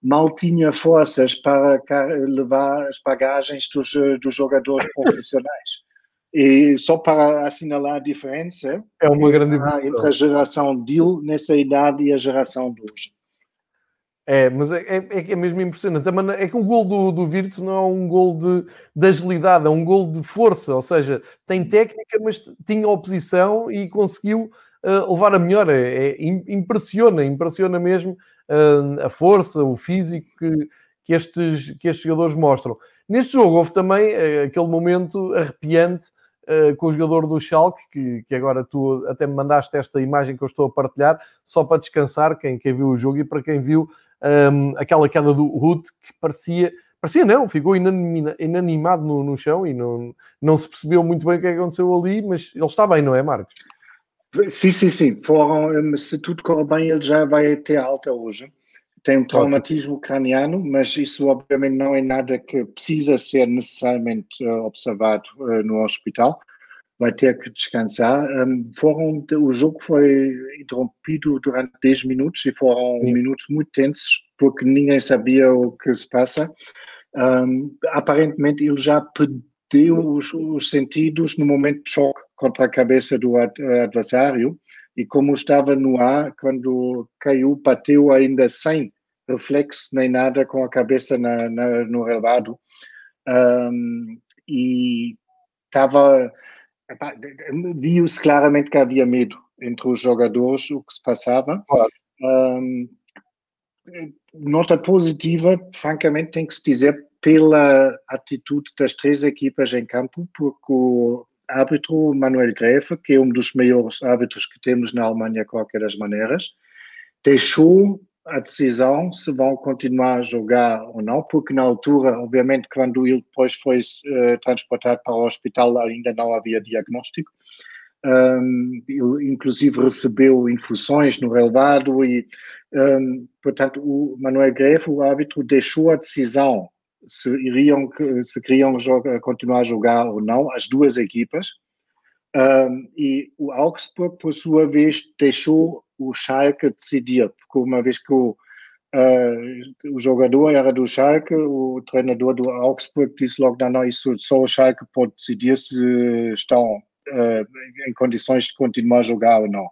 mal tinha forças para levar as bagagens dos, dos jogadores profissionais. E só para assinalar a diferença é uma grande entre a geração dele nessa idade e a geração de hoje. É, mas é, é, é mesmo impressionante. É que o gol do, do Virtus não é um gol de, de agilidade, é um gol de força, ou seja, tem técnica, mas tinha oposição e conseguiu uh, levar a melhor. É, é, impressiona, impressiona mesmo uh, a força, o físico que, que, estes, que estes jogadores mostram. Neste jogo houve também uh, aquele momento arrepiante com o jogador do Schalke, que, que agora tu até me mandaste esta imagem que eu estou a partilhar, só para descansar, quem, quem viu o jogo e para quem viu um, aquela queda do Ruth que parecia, parecia não, ficou inanimado no, no, chão e não, não se percebeu muito bem o que, é que aconteceu ali, mas ele está bem, não é, Marcos? Sim, sim, sim. Foram, se tudo correr bem, ele já vai ter alta hoje. Tem um traumatismo craniano, mas isso obviamente não é nada que precisa ser necessariamente uh, observado uh, no hospital vai ter que descansar. Um, foram, o jogo foi interrompido durante 10 minutos e foram Sim. minutos muito tensos porque ninguém sabia o que se passa. Um, aparentemente ele já perdeu os, os, sentidos no momento de choque contra a cabeça do ad, adversário e como estava no ar, quando caiu, bateu ainda sem reflexo nem nada com a cabeça na, na, no relvado. Um, e estava viu-se claramente que havia medo entre os jogadores, o que se passava. Claro. Um, nota positiva, francamente, tem que se dizer pela atitude das três equipas em campo, porque o árbitro Manuel Grefe, que é um dos maiores árbitros que temos na Alemanha, de qualquer das maneiras, deixou a decisão se vão continuar a jogar ou não, porque na altura, obviamente, quando ele depois foi uh, transportado para o hospital, ainda não havia diagnóstico. Um, ele, inclusive, recebeu infusões no relevado e, um, portanto, o Manuel Grefe, o árbitro, deixou a decisão se iriam, se queriam jogar, continuar a jogar ou não, as duas equipas. Um, e o Augsburg, por sua vez, deixou o Schalke decidir, porque uma vez que o, uh, o jogador era do Schalke, o treinador do Augsburg disse logo, não, não, isso só o Schalke pode decidir se estão uh, em condições de continuar a jogar ou não.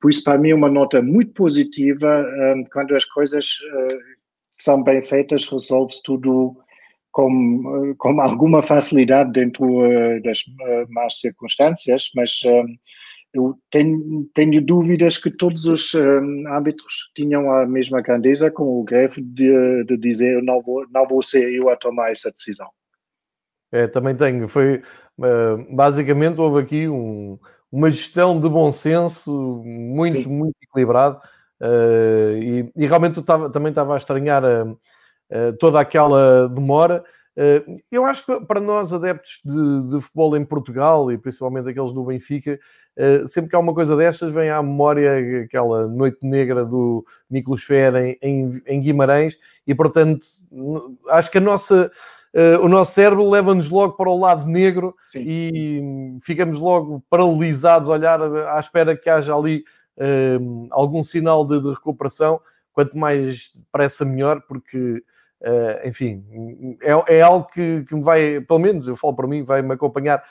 Por isso, para mim, é uma nota muito positiva, um, quando as coisas uh, são bem feitas, resolve-se tudo com, com alguma facilidade dentro das más circunstâncias, mas eu tenho, tenho, dúvidas que todos os um, árbitros tinham a mesma grandeza com o greve de, de dizer não vou, não vou ser eu a tomar essa decisão. É, também tenho. Foi, basicamente, houve aqui um, uma gestão de bom senso muito, Sim. muito equilibrado. Uh, e, e, realmente eu tava, também estava a estranhar uh, toda aquela demora. Uh, eu acho que para nós, adeptos de, de, futebol em Portugal e principalmente aqueles do Benfica, sempre que há uma coisa destas, vem à memória aquela noite negra do Miklos Fer em, em, em Guimarães, e portanto, acho que a nossa o nosso cérebro leva-nos logo para o lado negro Sim. e ficamos logo paralisados a olhar à espera que haja ali algum sinal de, de, recuperação. Quanto mais depressa, melhor, porque, uh, enfim, é, é, algo que, que, me vai, pelo menos eu falo para mim, vai-me acompanhar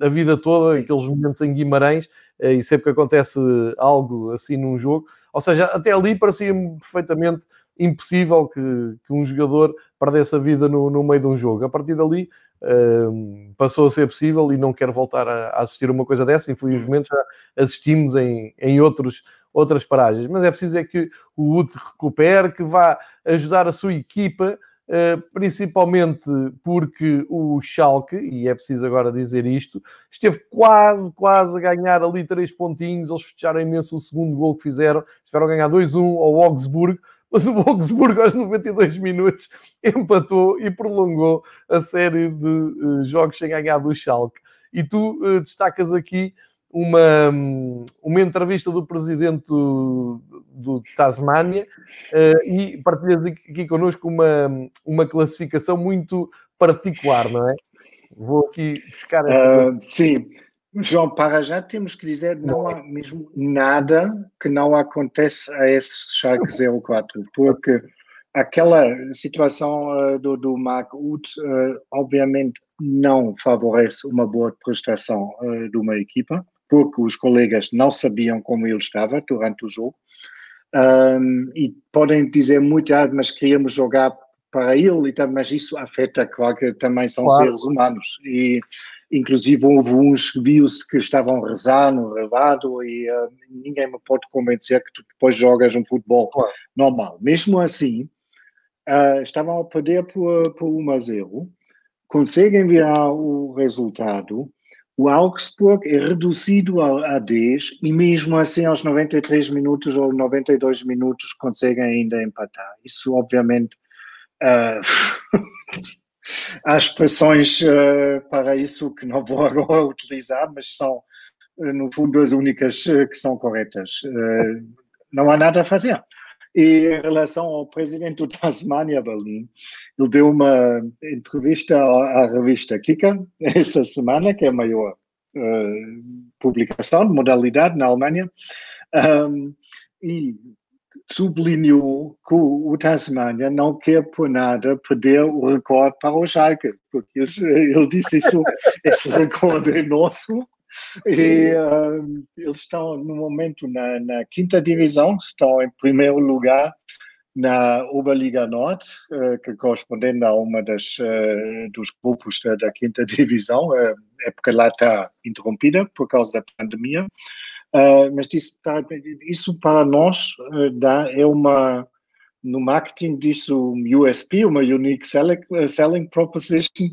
a vida toda, aqueles momentos em Guimarães, e sempre que acontece algo assim num jogo. Ou seja, até ali parecia-me perfeitamente impossível que, que um jogador perdesse a vida no, no meio de um jogo. A partir dali uh, passou a ser possível e não quero voltar a, a assistir uma coisa dessa. Infelizmente já assistimos em, em outros, outras paragens. Mas é preciso é que o UT recupere, que vá ajudar a sua equipa, uh, principalmente porque o Schalke, e é preciso agora dizer isto, esteve quase, quase a ganhar ali três pontinhos. Eles fecharam imenso o segundo gol que fizeram. Estiveram a ganhar 2-1 ao Augsburgo mas o Augsburgo aos 92 minutos empatou e prolongou a série de uh, jogos sem ganhar do Schalke. E tu uh, destacas aqui uma, uma entrevista do presidente do, do Tasmânia uh, e partilhas aqui connosco uma, uma classificação muito particular, não é? Vou aqui buscar. Uh, sim, João, para já temos que dizer não há mesmo nada que não acontece a esse Schalke 04, porque aquela situação uh, do, do Mark Uth, uh, obviamente não favorece uma boa prestação de uma equipa, porque os colegas não sabiam como ele estava durante o jogo. Um, e podem dizer muito, ah, mas queríamos jogar para ele, mas isso afeta, claro que também são claro. seres humanos. E Inclusive houve uns que viu-se que estavam a rezar no relvado e uh, ninguém me pode convencer que tu depois jogas um futebol claro. normal. Mesmo assim, uh, estavam a perder por, por 1 a 0, conseguem virar o resultado, o Augsburg é reduzido a, a 10 e mesmo assim aos 93 minutos ou 92 minutos conseguem ainda empatar. Isso obviamente uh, (laughs) há expressões uh, para isso que não vou (laughs) agora utilizar, mas são, uh, no fundo, as únicas uh, que são corretas. não há nada a fazer. E em relação ao presidente do (laughs) Tasmania Berlim, ele deu uma entrevista à, à revista Kika essa semana, que é a maior publicação de modalidade na Alemanha, um, e sublinhou que o Tasmania não quer por nada perder o recorde para o Schalke, porque ele, ele disse isso, (laughs) esse recorde é nosso, e uh, eles estão no momento na, na, quinta divisão, estão em primeiro lugar na Oberliga Nord, uh, que correspondendo a uma das uh, dos grupos da, da quinta (laughs) divisão, a época lá está interrompida por causa da pandemia. Uh, mas isso para, isso para nós uh, dá, é uma, no marketing disso um USP, uma Unique Selling, uh, selling Proposition,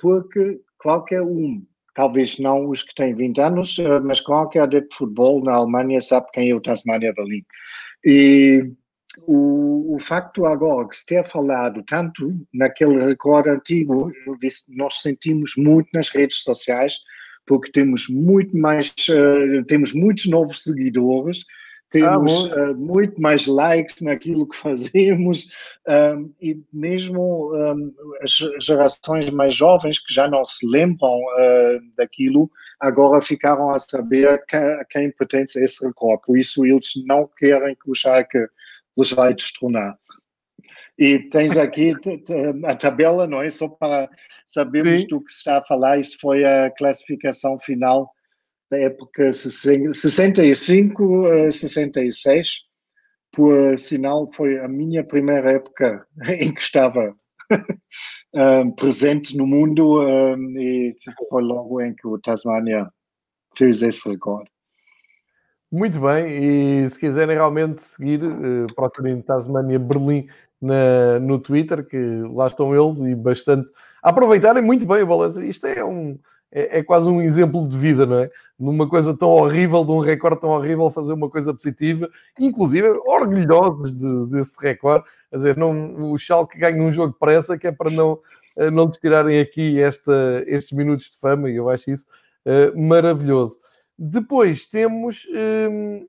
porque qualquer um, talvez não os que têm 20 anos, mas qualquer adepto de futebol na Alemanha sabe quem é o Tasmania Berlin. E o, o facto agora que se ter falado tanto naquele recorde antigo, eu disse, nós sentimos muito nas redes sociais, porque temos muito mais, uh, temos muitos novos seguidores, temos ah, uh, muito mais likes naquilo que fazemos um, e mesmo um, as gerações mais jovens que já não se lembram uh, daquilo agora ficaram a saber que, a quem pertence esse recorde. Por isso eles não querem que o Schalke os vai destronar. E tens aqui (laughs) a tabela, não é? Só para Sabemos Sim. do que se está a falar, isso foi a classificação final da época 65 a 66, por sinal foi a minha primeira época (laughs) em que estava um, (laughs) presente no mundo um, e foi logo em que o Tasmania fez esse recorde. Muito bem, e se quiserem realmente seguir, uh, procurem Tasmania Berlim na, no Twitter, que lá estão eles e bastante a aproveitarem muito bem o balanço. Isto é um é, é, quase um exemplo de vida, não é? Numa coisa tão horrível, de um recorde tão horrível, fazer uma coisa positiva, inclusive orgulhosos de, desse recorde. Quer dizer, não, o Schalke ganha um jogo de pressa que é para não, eh, não tirarem aqui esta, estes minutos de fama, e eu acho isso uh, maravilhoso. Depois temos, um,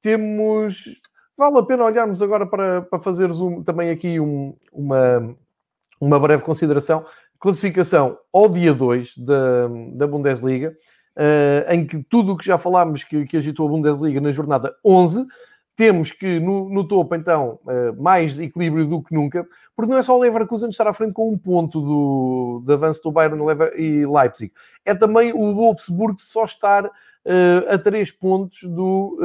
temos. Vale a pena olharmos agora para, para fazeres um, também aqui um, uma, uma breve consideração. Classificação ao dia 2 da, da Bundesliga, uh, em que tudo o que já falámos que, que agitou a Bundesliga na jornada 11, temos que no, no topo, então, uh, mais equilíbrio do que nunca, porque não é só o Leverkusen estar à frente com um ponto do, do avanço do Bayern Lever e Leipzig, é também o Wolfsburg só estar uh, a três pontos do,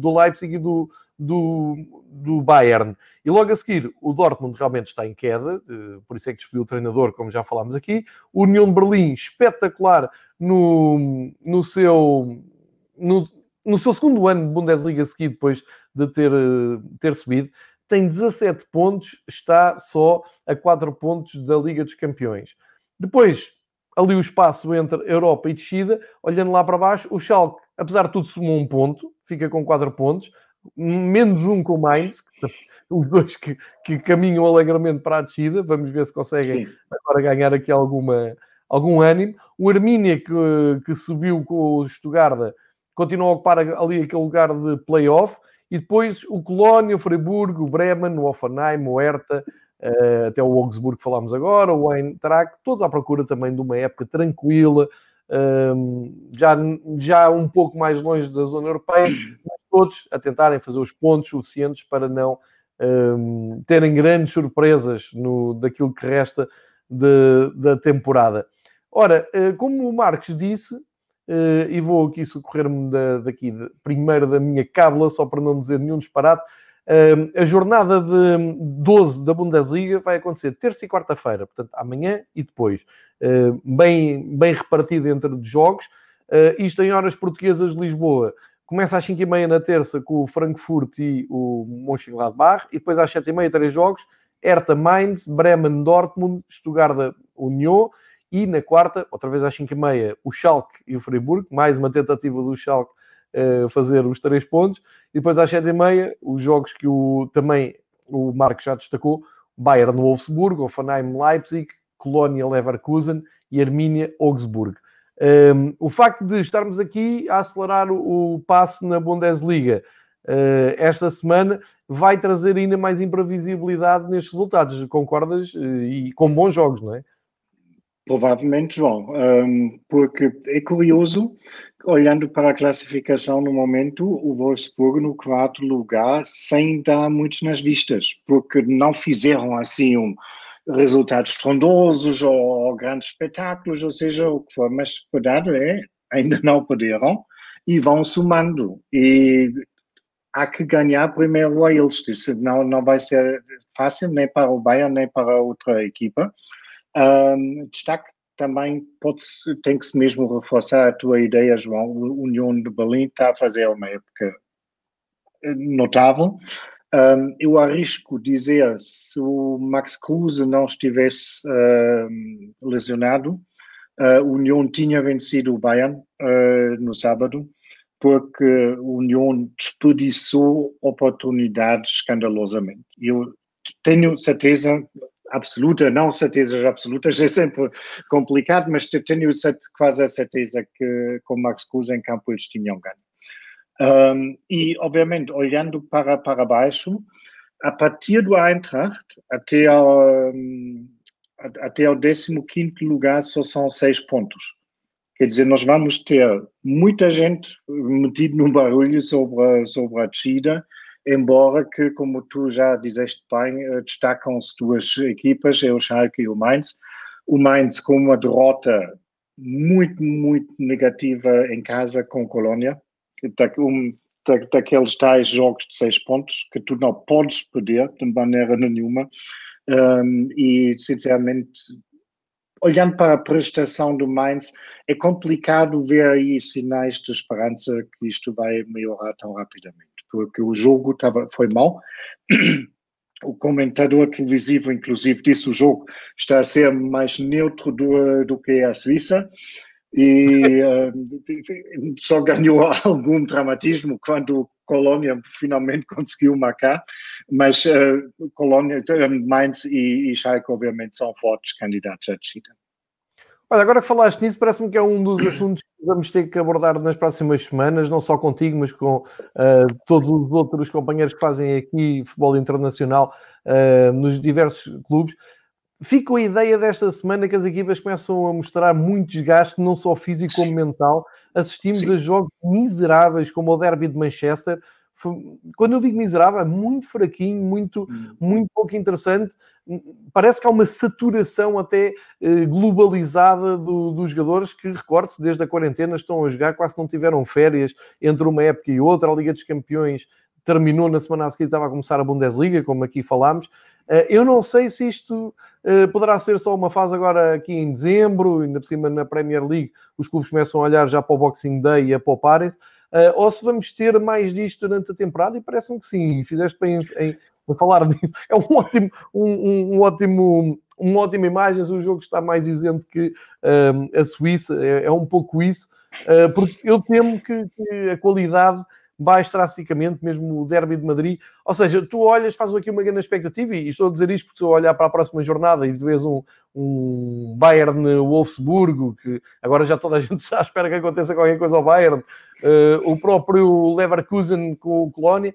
do Leipzig e do, do, do Bayern. E logo a seguir, o Dortmund realmente está em queda, por isso é que despediu o treinador, como já falámos aqui. O União de Berlim, espetacular no, no seu. No, no seu segundo ano de Bundesliga seguido, depois de ter, ter subido, tem 17 pontos, está só a 4 pontos da Liga dos Campeões. Depois, ali o espaço entre Europa e descida, olhando lá para baixo, o Schalke, apesar de tudo, somou um ponto, fica com 4 pontos, menos um com o Mainz, os dois que, que, caminham alegremente para a descida, vamos ver se conseguem Sim. agora ganhar aqui alguma, algum ânimo. O Armínia, que, que subiu com o Stuttgart, continua a ocupar ali aquele lugar de playoff. E depois o Colónia, o Freiburg, o Bremen, o Offenheim, o Hertha, uh, até o Augsburgo que falámos agora, o Eintracht, todos à procura também de uma época tranquila, já, já um pouco mais longe da zona europeia, mas todos a tentarem fazer os pontos suficientes para não uh, terem grandes surpresas no, daquilo que resta de, da temporada. Ora, eh, como o Marcos disse, Uh, e vou aqui socorrer-me da, daqui, primeiro da minha cábula, só para não dizer nenhum disparate. A jornada de 12 da Bundesliga vai acontecer terça e quarta-feira, portanto, amanhã e depois, bem, bem repartido entre os jogos. isto em horas portuguesas de Lisboa. Começa às 5h30 na terça com o Frankfurt e o Mönchengladbach, e depois às 7h30 três jogos, Hertha Mainz, Bremen Dortmund, Stuttgart Union, e na quarta, outra vez às 5h30, o Schalke e o Friburgo, mais uma tentativa do Schalke fazer os três pontos. E depois às 7h30, os jogos que o, também o Marco já destacou, Bayern Wolfsburg, Offenheim Leipzig, Colónia Leverkusen e Arminia Augsburg. Um, ehm, o facto de estarmos aqui a acelerar o, o passo na Bundesliga uh, esta semana vai trazer ainda mais imprevisibilidade nestes resultados. Concordas? Uh, e com bons jogos, não é? Provavelmente, um, porque é curioso, olhando para a classificação no momento, o Wolfsburg no quarto lugar, sem dar muitos nas vistas, porque não fizeram assim um resultados estrondosos ou, grandes espetáculos, ou seja, o que for, mas verdade é, ainda não perderam e vão somando. E há que ganhar primeiro a eles, não, não vai ser fácil nem para o Bayern nem para outra equipa. Um, destaque também pode tem que se mesmo reforçar a tua ideia, João. O União de Berlim está a fazer uma época notável. Um, eu arrisco dizer, se o Max Kruse não estivesse lesionado, o União tinha vencido o Bayern uh, no sábado, porque o União desperdiçou oportunidades escandalosamente. Eu tenho certeza, absoluta, não certezas absolutas, é sempre complicado, mas tenho quase a certeza que com Max Cruz em campo eles tinham ganho. Um, e, obviamente, olhando para, para baixo, a partir do Eintracht até ao, até ao 15 lugar só são seis pontos. Quer dizer, nós vamos ter muita gente metida no barulho sobre, sobre a descida, embora que, como tu já disseste bem, eh, destacam-se duas equipas, é o Schalke e o Mainz. O Mainz com uma derrota muito, muito negativa em casa com Colônia, um, daqueles tais jogos de seis pontos que tu não podes perder de maneira nenhuma. Um, e, sinceramente, olhando para a prestação do Mainz, é complicado ver aí sinais de esperança que isto vai melhorar tão rapidamente, porque o jogo tava, foi mau. O comentador televisivo, inclusive, disse o jogo está a ser mais neutro do, do que a Suíça e uh, (laughs) só ganhou algum dramatismo quando Colônia finalmente conseguiu marcar, mas uh, Colônia, Mainz e, e Schalke obviamente são fortes candidatos à descida. Olha, agora que falaste nisso, parece-me que é um dos assuntos que vamos ter que abordar nas próximas semanas, não só contigo, mas com uh, todos os outros companheiros que fazem aqui futebol internacional uh, nos diversos clubes. Fico a ideia desta semana que as equipas começam a mostrar muito desgaste, não só físico como mental. Assistimos Sim. a jogos miseráveis, como o Derby de Manchester. Quando eu digo miserável, é muito fraquinho, muito, hum. muito pouco interessante parece que há uma saturação até eh, globalizada do, dos jogadores que, recorde-se, desde a quarentena estão a jogar, quase não tiveram férias entre uma época e outra. A Liga dos Campeões terminou na semana a seguir, estava a começar a Bundesliga, como aqui falámos. Eh, eu não sei se isto eh, poderá ser só uma fase agora aqui em dezembro, ainda por cima na Premier League, os clubes começam a olhar já para o Boxing Day e a pouparem-se, ou se vamos ter mais disto durante a temporada, e parece-me que sim, fizeste bem em, a falar disso. É um ótimo, um, um ótimo, uma ótima imagem. O jogo está mais isento que um, a Suíça, é, é, um pouco isso, uh, porque eu temo que, que, a qualidade baixe drasticamente, mesmo o Derby de Madrid. Ou seja, tu olhas, fazes aqui uma grande expectativa, e estou a dizer isto porque a olhar para a próxima jornada e vês um, um Bayern Wolfsburgo, que agora já toda a (laughs) gente já espera que aconteça qualquer coisa ao Bayern, uh, o próprio Leverkusen com o Colónia,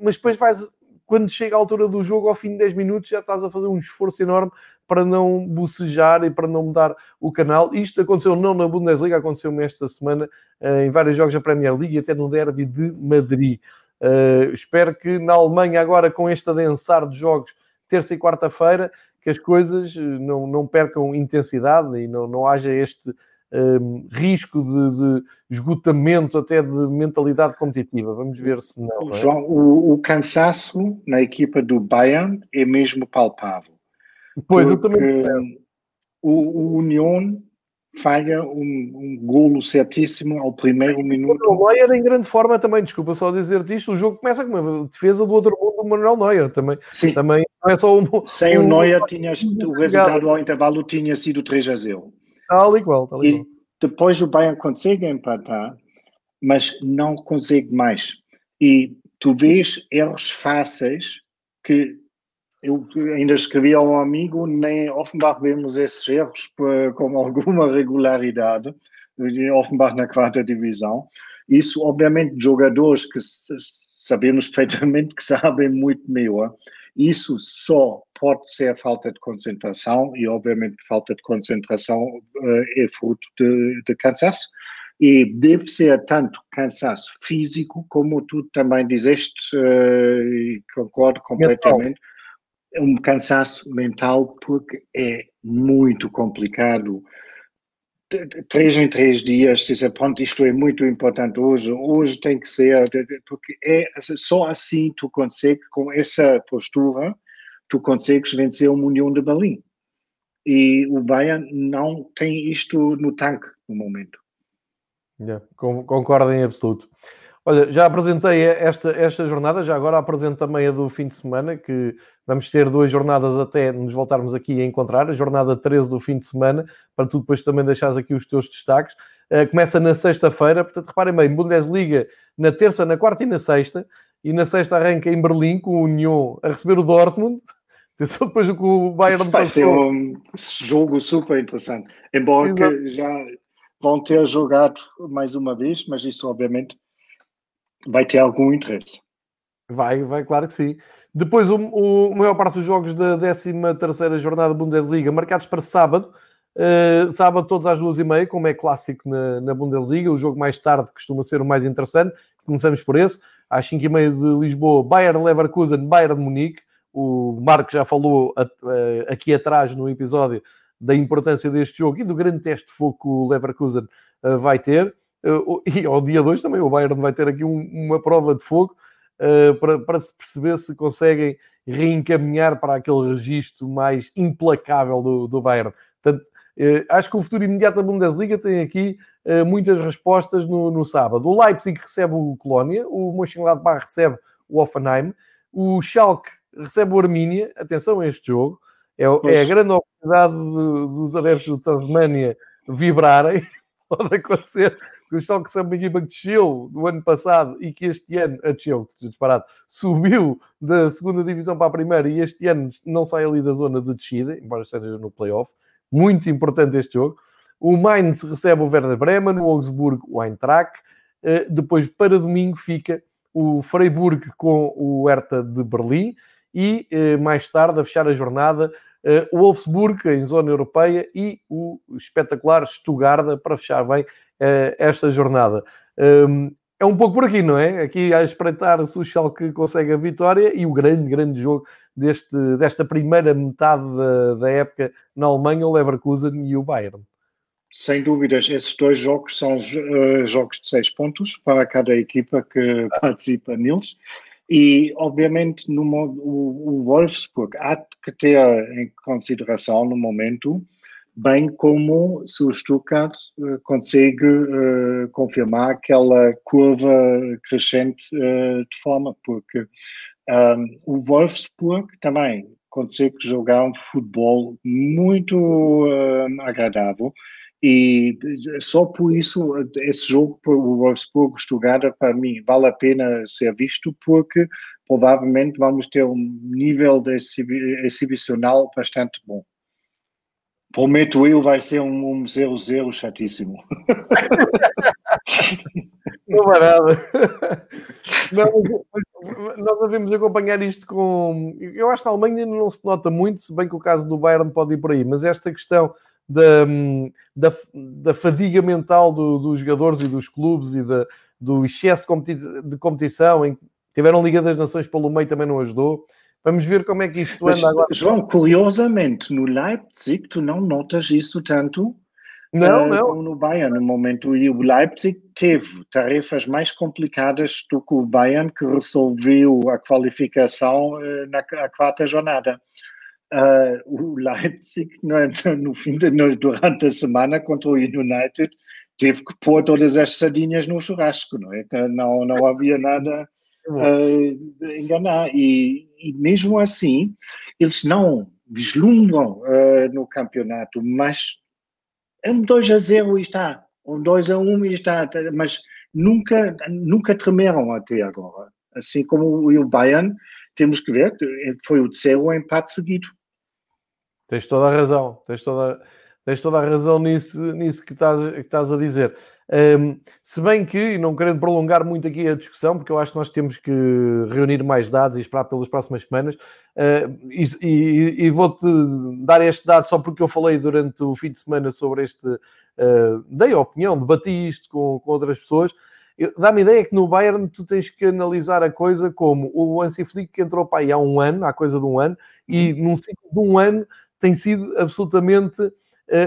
mas depois vais quando chega a altura do jogo, ao fim de 10 minutos, já estás a fazer um esforço enorme para não bocejar e para não mudar o canal. Isto aconteceu não na Bundesliga, aconteceu-me esta semana eh, em vários jogos da Premier League e até no derby de Madrid. Uh, espero que na Alemanha, agora com este adensar de jogos, terça e quarta-feira, que as coisas eh, não, não percam intensidade e não, não haja este um, risco de, de, esgotamento até de mentalidade competitiva. Vamos ver se não. É? João, o, o, cansaço na equipa do Bayern é mesmo palpável. Pois, eu também. O, o Union falha um, um golo certíssimo ao primeiro minuto. O Neuer em grande forma também, desculpa só dizer-te isto, o jogo começa com uma defesa do outro mundo do Manuel Neuer também. Sim. Também não é só um... Sem um, o Neuer, tinhas, o resultado ao intervalo tinha sido 3 a 0. Tal igual, tal igual. E depois o Bayern consegue empatar, mas não consegue mais. E tu vês erros fáceis que eu ainda escrevi ao amigo, nem Offenbach vemos esses erros com (laughs) alguma regularidade, Offenbach na quarta divisão. Isso, obviamente, jogadores que sabemos perfeitamente que sabem muito melhor, isso só pode ser falta de concentração e, obviamente, falta de concentração uh, é fruto de, de, cansaço. E deve ser tanto cansaço físico, como tu também dizeste, uh, e concordo completamente, mental. um cansaço mental, porque é muito complicado três em três dias dizer, pronto, isto é muito importante hoje, hoje tem que ser, porque é só assim tu consegues, com essa postura, tu consegues vencer o União de Berlim. E o Bayern não tem isto no tanque no momento. Yeah, concordo em absoluto. Olha, já apresentei esta, esta jornada, já agora apresento também a do fim de semana, que vamos ter duas jornadas até nos voltarmos aqui a encontrar, a jornada 13 do fim de semana, para tu depois também deixares aqui os teus destaques. Uh, começa na sexta-feira, portanto, reparem bem, Bundesliga na terça, na quarta e na sexta, e na sexta arranca em Berlim com o Union a receber o Dortmund, (laughs) Atenção depois o que o Bayern Isso vai ser um jogo super interessante. Embora já vão ter jogado mais uma vez, mas isso obviamente vai ter algum interesse. Vai, vai, claro que sim. Depois, o, o maior parte dos jogos da 13 terceira jornada Bundesliga marcados para sábado. Uh, sábado todos às duas e meia, como é clássico na, na, Bundesliga. O jogo mais tarde costuma ser o mais interessante. Começamos por esse. Às 5 e meia de Lisboa, Bayern Leverkusen, Bayern de Munique. O Marco já falou aqui atrás no episódio da importância deste jogo e do grande teste de fogo que o Leverkusen eh, vai ter. Eh, (laughs) e ao dia 2 também o Bayern vai ter aqui uma prova de fogo eh, para, para se perceber se conseguem reencaminhar para aquele registro mais implacável do, do Bayern. Portanto, Uh, acho que o futuro imediato da Bundesliga tem aqui uh, muitas respostas no, no, sábado. O Leipzig recebe o Colónia, o Mönchengladbach recebe o Offenheim, o Schalke recebe o Armínia. Atenção a este jogo. É, é a grande oportunidade de, dos adeptos do Tasmania vibrarem. (laughs) Pode acontecer que o Schalke uma equipa que desceu do ano passado e que este ano, desceu, disparado, subiu da segunda divisão para a primeira e este ano não sai ali da zona de descida, embora esteja no playoff. Muito importante este jogo. O Mainz recebe o Werder Bremen, o Augsburg o Eintracht. Eh, depois, para domingo, fica o Freiburg com o Hertha de Berlim e eh, mais tarde, a fechar a jornada, eh, o Wolfsburg em zona europeia e o espetacular Stuttgart para fechar bem esta jornada. Hum, é um pouco por aqui, não é? Aqui a espreitar o Schalke consegue a vitória e o grande, grande jogo deste, desta primeira metade da, da época na Alemanha, o Leverkusen e o Bayern. Sem dúvidas, esses dois jogos são uh, jogos de seis pontos para cada equipa que participa neles. E, obviamente, no, o, o Wolfsburg há que ter em consideração no momento, bem como se o Stuttgart uh, consegue uh, confirmar aquela curva crescente de forma, porque um, o Wolfsburg também consegue jogar um futebol muito agradável e só por isso, esse jogo, o Wolfsburg Stuttgart, para mim, vale a pena ser visto, porque provavelmente vamos ter um nível de exibicional bastante bom. Prometo eu, vai ser um 0-0 um chatíssimo. (laughs) Não nada. nós devemos acompanhar isto com. Eu acho que na Alemanha não se nota muito, se bem que o caso do Bayern pode ir por aí, mas esta questão da, da, da fadiga mental do, dos jogadores e dos clubes e da, do excesso de, competi de competição, em tiveram Liga das Nações pelo meio também não ajudou. Vamos ver como é que isto anda agora. João, curiosamente, no Leipzig tu não notas isso tanto não, uh, não. no Bayern no momento. E o Leipzig teve tarefas mais complicadas do que o Bayern, que resolveu a qualificação uh, na quarta jornada. Uh, o Leipzig, (laughs) no, no fim de, no, durante a semana contra o United, teve que pôr todas as sardinhas no churrasco, não é? Então, não, não havia nada uh, de enganar. E, e, mesmo assim, eles não vislumbram uh, no campeonato, mas é um 2 a 0 e está, um 2 a 1 e está, mas nunca, nunca tremeram até agora. Assim como o Bayern, temos que ver, foi o terceiro empate seguido. Tens toda a razão, tens toda, tens toda a razão nisso, nisso que, estás, que estás a dizer. Um, se bem que, e não querendo prolongar muito aqui a discussão, porque eu acho que nós temos que reunir mais dados e esperar pelas próximas semanas, uh, e, e, e vou-te dar este dado só porque eu falei durante o fim de semana sobre este, uh, dei a opinião, debati isto com, com outras pessoas, dá-me ideia que no Bayern tu tens que analisar a coisa como o Hansi Flick que entrou para aí há um ano, há coisa de um ano, e uhum. num ciclo de um ano tem sido absolutamente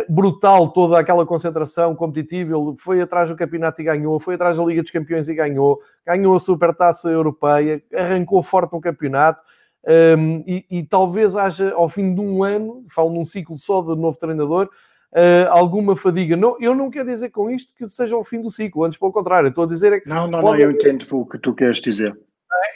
brutal toda aquela concentração competitiva. Ele foi atrás do campeonato e ganhou, foi atrás da Liga dos Campeões e ganhou, ganhou a Supertaça Europeia, arrancou forte no campeonato. Um, ehm, e, e, talvez haja ao fim de um ano, falo num ciclo só de novo treinador, uh, alguma fadiga. Não, eu não quero dizer com isto que seja o fim do ciclo, antes pelo contrário, estou a dizer é que. Não, não, pode... não, eu entendo o que tu queres dizer.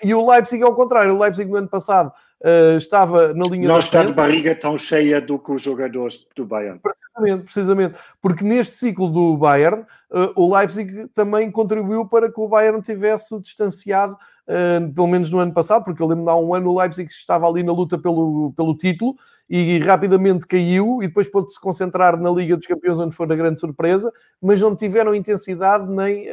E o Leipzig é o contrário, o Leipzig no ano passado uh, estava na linha Não está de barriga tão cheia do que os jogadores do Bayern. Precisamente, precisamente. Porque neste ciclo do Bayern, uh, o Leipzig também contribuiu para que o Bayern tivesse distanciado, uh, pelo menos no ano passado, porque eu lembro-me há um ano o Leipzig estava ali na luta pelo, pelo título e rapidamente caiu e depois pôde-se concentrar na Liga dos Campeões, onde foi a grande surpresa, mas não tiveram intensidade nem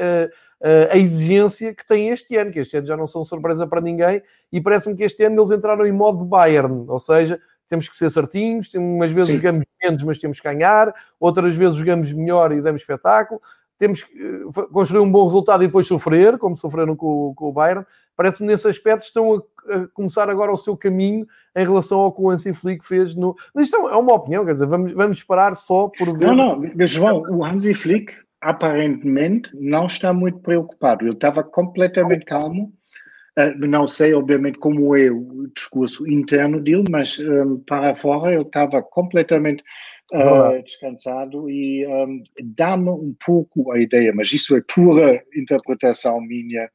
a exigência que tem este ano, que este ano já não são surpresa para ninguém, e parece-me que este ano eles entraram em modo Bayern, ou seja, temos que ser certinhos, umas vezes Sim. jogamos menos, mas temos que ganhar, outras vezes jogamos melhor e damos espetáculo, temos que uh, construir um bom resultado e depois sofrer, como sofreram com, com o Bayern. Parece-me nesse aspecto estão a, a, começar agora o seu caminho em relação ao que o Hansi Flick fez no. Isto é uma opinião, quer dizer, vamos, vamos esperar só por ver. Não, não, mas João, o Hansi Flick aparentemente não está muito preocupado. Ele estava completamente calmo. Uh, não sei, obviamente, como é o discurso interno dele, mas um, para fora ele estava completamente uh, descansado e um, dá-me um pouco a ideia, mas isso é pura interpretação minha,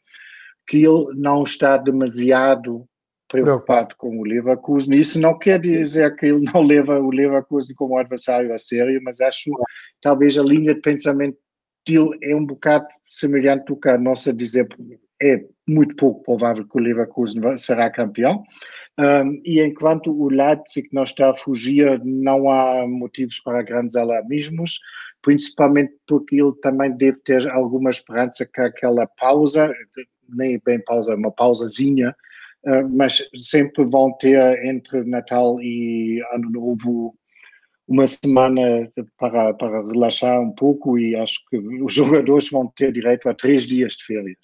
que ele não está demasiado preocupado com o Leverkusen. Isso não quer dizer que ele não leva o Leverkusen como adversário a sério, mas acho talvez a linha de pensamento dele é um bocado semelhante do que a nossa dizer é muito pouco provável que o Leverkusen será campeão. Um, e enquanto o Leipzig não está a fugir, não há motivos para grandes alarmismos, principalmente porque ele também deve ter alguma esperança que aquela pausa, nem bem pausa, uma pausazinha, uh, mas sempre vão ter entre Natal e Ano Novo uma semana para, para relaxar um pouco e acho que os (laughs) jogadores vão ter direito a três dias de férias.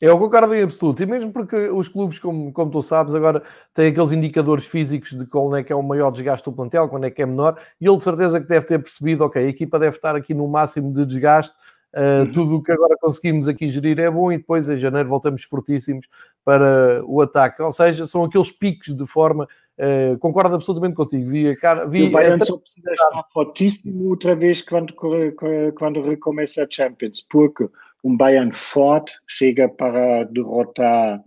Eu concordo em absoluto, e mesmo porque os clubes, como, como tu sabes, agora têm aqueles indicadores físicos de qual é que é o maior desgaste do plantel, quando é que é menor, e ele de certeza que deve ter percebido, ok, a equipa deve estar aqui no máximo de desgaste, uh, uhum. tudo o que agora conseguimos aqui gerir é bom, e depois em janeiro voltamos fortíssimos para o ataque, ou seja, são aqueles picos de forma, uh, concordo absolutamente contigo, vi, cara, vi... o Bayern só precisa estar fortíssimo outra vez quando, quando recomeça a Champions, porque um Bayern forte chega para derrotar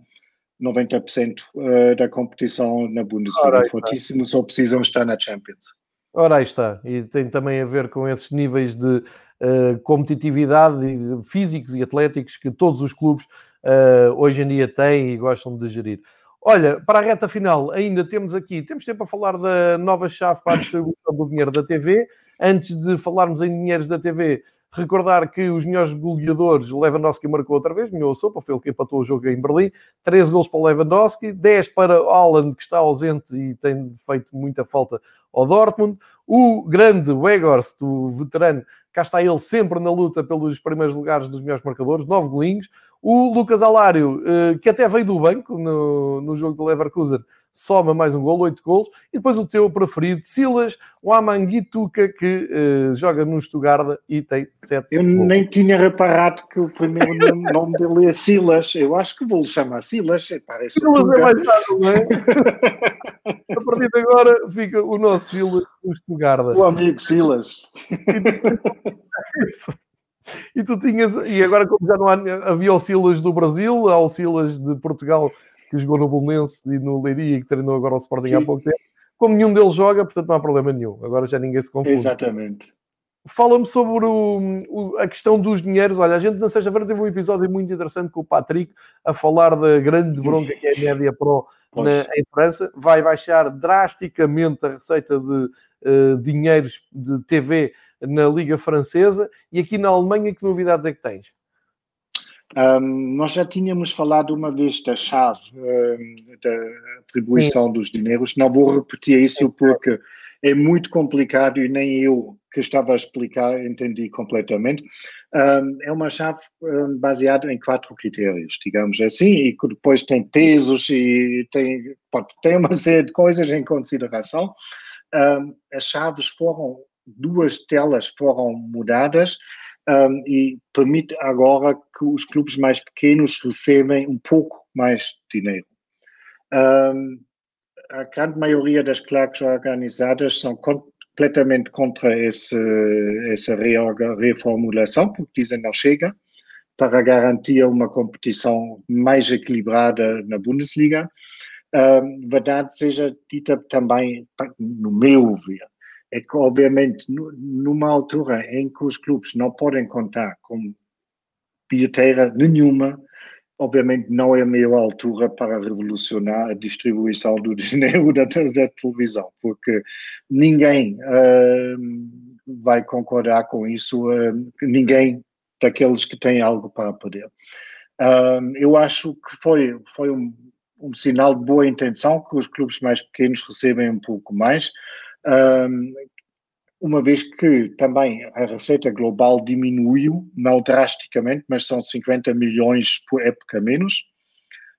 90% eh, da competição na Bundesliga. Fortíssimos só precisam estar na Champions. Ora, aí está. E tem também a ver com esses níveis de uh, competitividade físicos e atléticos que todos os clubes uh, hoje em dia têm e gostam de gerir. Olha, para a reta final, ainda temos aqui, temos tempo a falar da nova chave para a distribuição do dinheiro da TV. Antes de falarmos em dinheiros da TV, Recordar que os melhores goleadores, Lewandowski marcou outra vez, melhorou a sopa, foi ele que empatou o jogo em Berlim. 13 gols para o Lewandowski, 10 para Haaland, que está ausente e tem feito muita falta ao Dortmund. O grande Weghorst, o veterano, cá está ele sempre na luta pelos primeiros lugares dos melhores marcadores, 9 golinhos. O Lucas Alário, eh, que até veio do banco no, no jogo do Leverkusen, soma mais um gol, oito golos, e depois o teu preferido, Silas, o Amanguituca, que uh, joga no Stuttgart e tem sete Eu golos. nem tinha reparado que o primeiro nome (laughs) dele é Silas, eu acho que vou-lhe chamar Silas, parece Silas é mais fácil, não é? (laughs) A partir de agora fica o nosso Silas no Stuttgart. O amigo Silas. (laughs) E tu tinhas, e agora como já não há, havia o Silas do Brasil, há o Silas de Portugal que jogou no Bolonense e no Leiria e que treinou agora o Sporting Sim. há pouco tempo. Como nenhum deles joga, portanto não há problema nenhum. Agora já ninguém se confunde. Exatamente. Fala-me sobre o, o, a questão dos dinheiros. Olha, a gente na sexta-feira teve um episódio muito interessante com o Patrick a falar da grande bronca que é a média pro na, em França. Vai baixar drasticamente a receita de uh, dinheiros de TV na Liga Francesa. E aqui na Alemanha, que novidades é que tens? Um, nós já tínhamos falado uma vez da chave um, da atribuição Sim. dos dinheiros, não vou repetir isso porque é muito complicado e nem eu que estava a explicar entendi completamente. Um, é uma chave baseada em quatro critérios, digamos assim, e que depois tem pesos e tem, pode, tem uma série de coisas em consideração. as chaves foram, duas telas foram mudadas um, e permite agora que os clubes mais pequenos recebem um pouco mais dinheiro. Um, a grande maioria das claques organizadas são completamente contra esse, essa reformulação, porque dizem não chega para garantir uma competição mais equilibrada na Bundesliga. Um, verdade seja dita também, no meu ver, é que, obviamente, numa altura em que os clubes não podem contar com bilheteira nenhuma, obviamente não é a melhor altura para revolucionar a distribuição do (laughs) dinheiro da, da televisão, porque ninguém uh, vai concordar com isso, uh, ninguém daqueles que têm algo para perder. Uh, eu acho que foi, foi um, um sinal de boa intenção que os clubes mais pequenos recebem um pouco mais uma vez que também a receita global diminuiu, não drasticamente, mas são 50 milhões por época menos,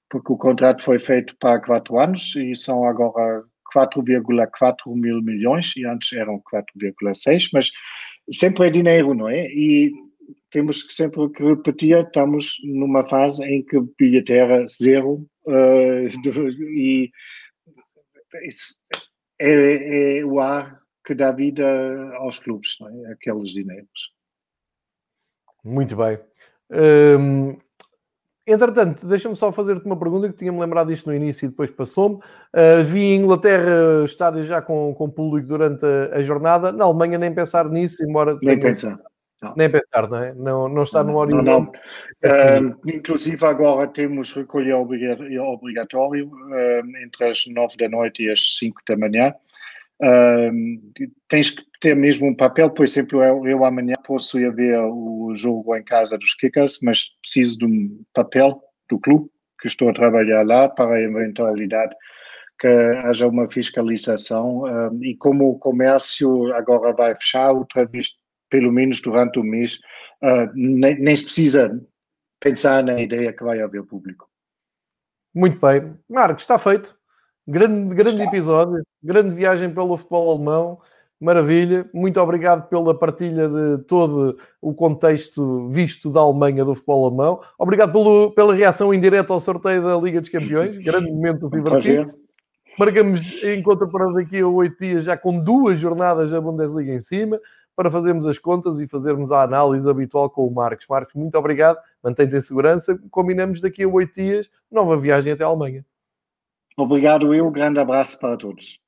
porque o contrato foi feito para quatro anos e são agora 4,4 mil milhões, e antes eram 4,6, mas sempre é dinheiro, não é? E temos que sempre que repetir, estamos numa fase em que bilheteira zero uh, (laughs) e é, é, o ar que dá vida aos clubes, é? aqueles dinheiros. Muito bem. Hum, entretanto, deixa-me só fazer-te uma pergunta que tinha-me lembrado isto no início e depois passou-me. Uh, vi em Inglaterra estádios já com, com público durante a, a, jornada. Na Alemanha nem pensar nisso, embora... Nem pensar. Não. Nem pensar, não é? Não, não está no horizonte. Não, não. Uh, inclusive agora temos recolher obrigatório uh, entre as nove da noite e as cinco da manhã. Uh, tens que ter mesmo um papel, por exemplo, eu, eu amanhã posso ir ver o jogo em casa dos Kickers, mas preciso de um papel do clube que estou a trabalhar lá para a eventualidade que haja uma fiscalização e como o comércio agora vai fechar outra vez pelo menos durante o mês, uh, nem, nem, se precisa pensar na ideia que vai haver público. Muito bem. Marcos, está feito. Grande, grande episódio, grande viagem pelo futebol alemão. Maravilha, muito obrigado pela partilha de todo o contexto visto da Alemanha do futebol alemão. Obrigado pelo, pela reação indireta ao sorteio da Liga dos Campeões, grande momento divertido. Marcamos encontro para daqui a oito dias, já com duas jornadas da Bundesliga em cima para fazermos as contas e fazermos a análise habitual com o Marcos. Marcos, muito obrigado, mantém-te em segurança. Combinamos daqui a oito dias, nova viagem até a Alemanha. Obrigado, eu. Grande abraço para todos.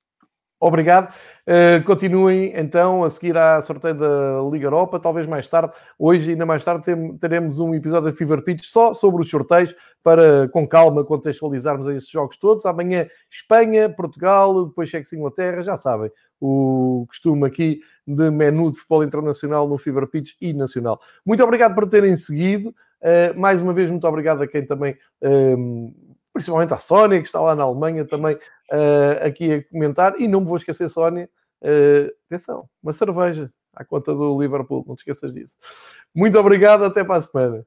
Obrigado. Uh, continuem então a seguir à sorteio da Liga Europa, talvez mais tarde. Hoje, ainda mais tarde, teremos um episódio da Fever Pitch só sobre os sorteios, para com calma contextualizarmos esses jogos todos. Amanhã, Espanha, Portugal, depois Cheques Inglaterra, já sabem o costume aqui de menu de futebol internacional no Fever Pitch e nacional. Muito obrigado por terem seguido. Uh, mais uma vez, muito obrigado a quem também, um, principalmente à Sónia, que está lá na Alemanha também uh, aqui a comentar. E não me vou esquecer, Sónia, uh, atenção, uma cerveja à conta do Liverpool, não te esqueças disso. Muito obrigado, até para a semana.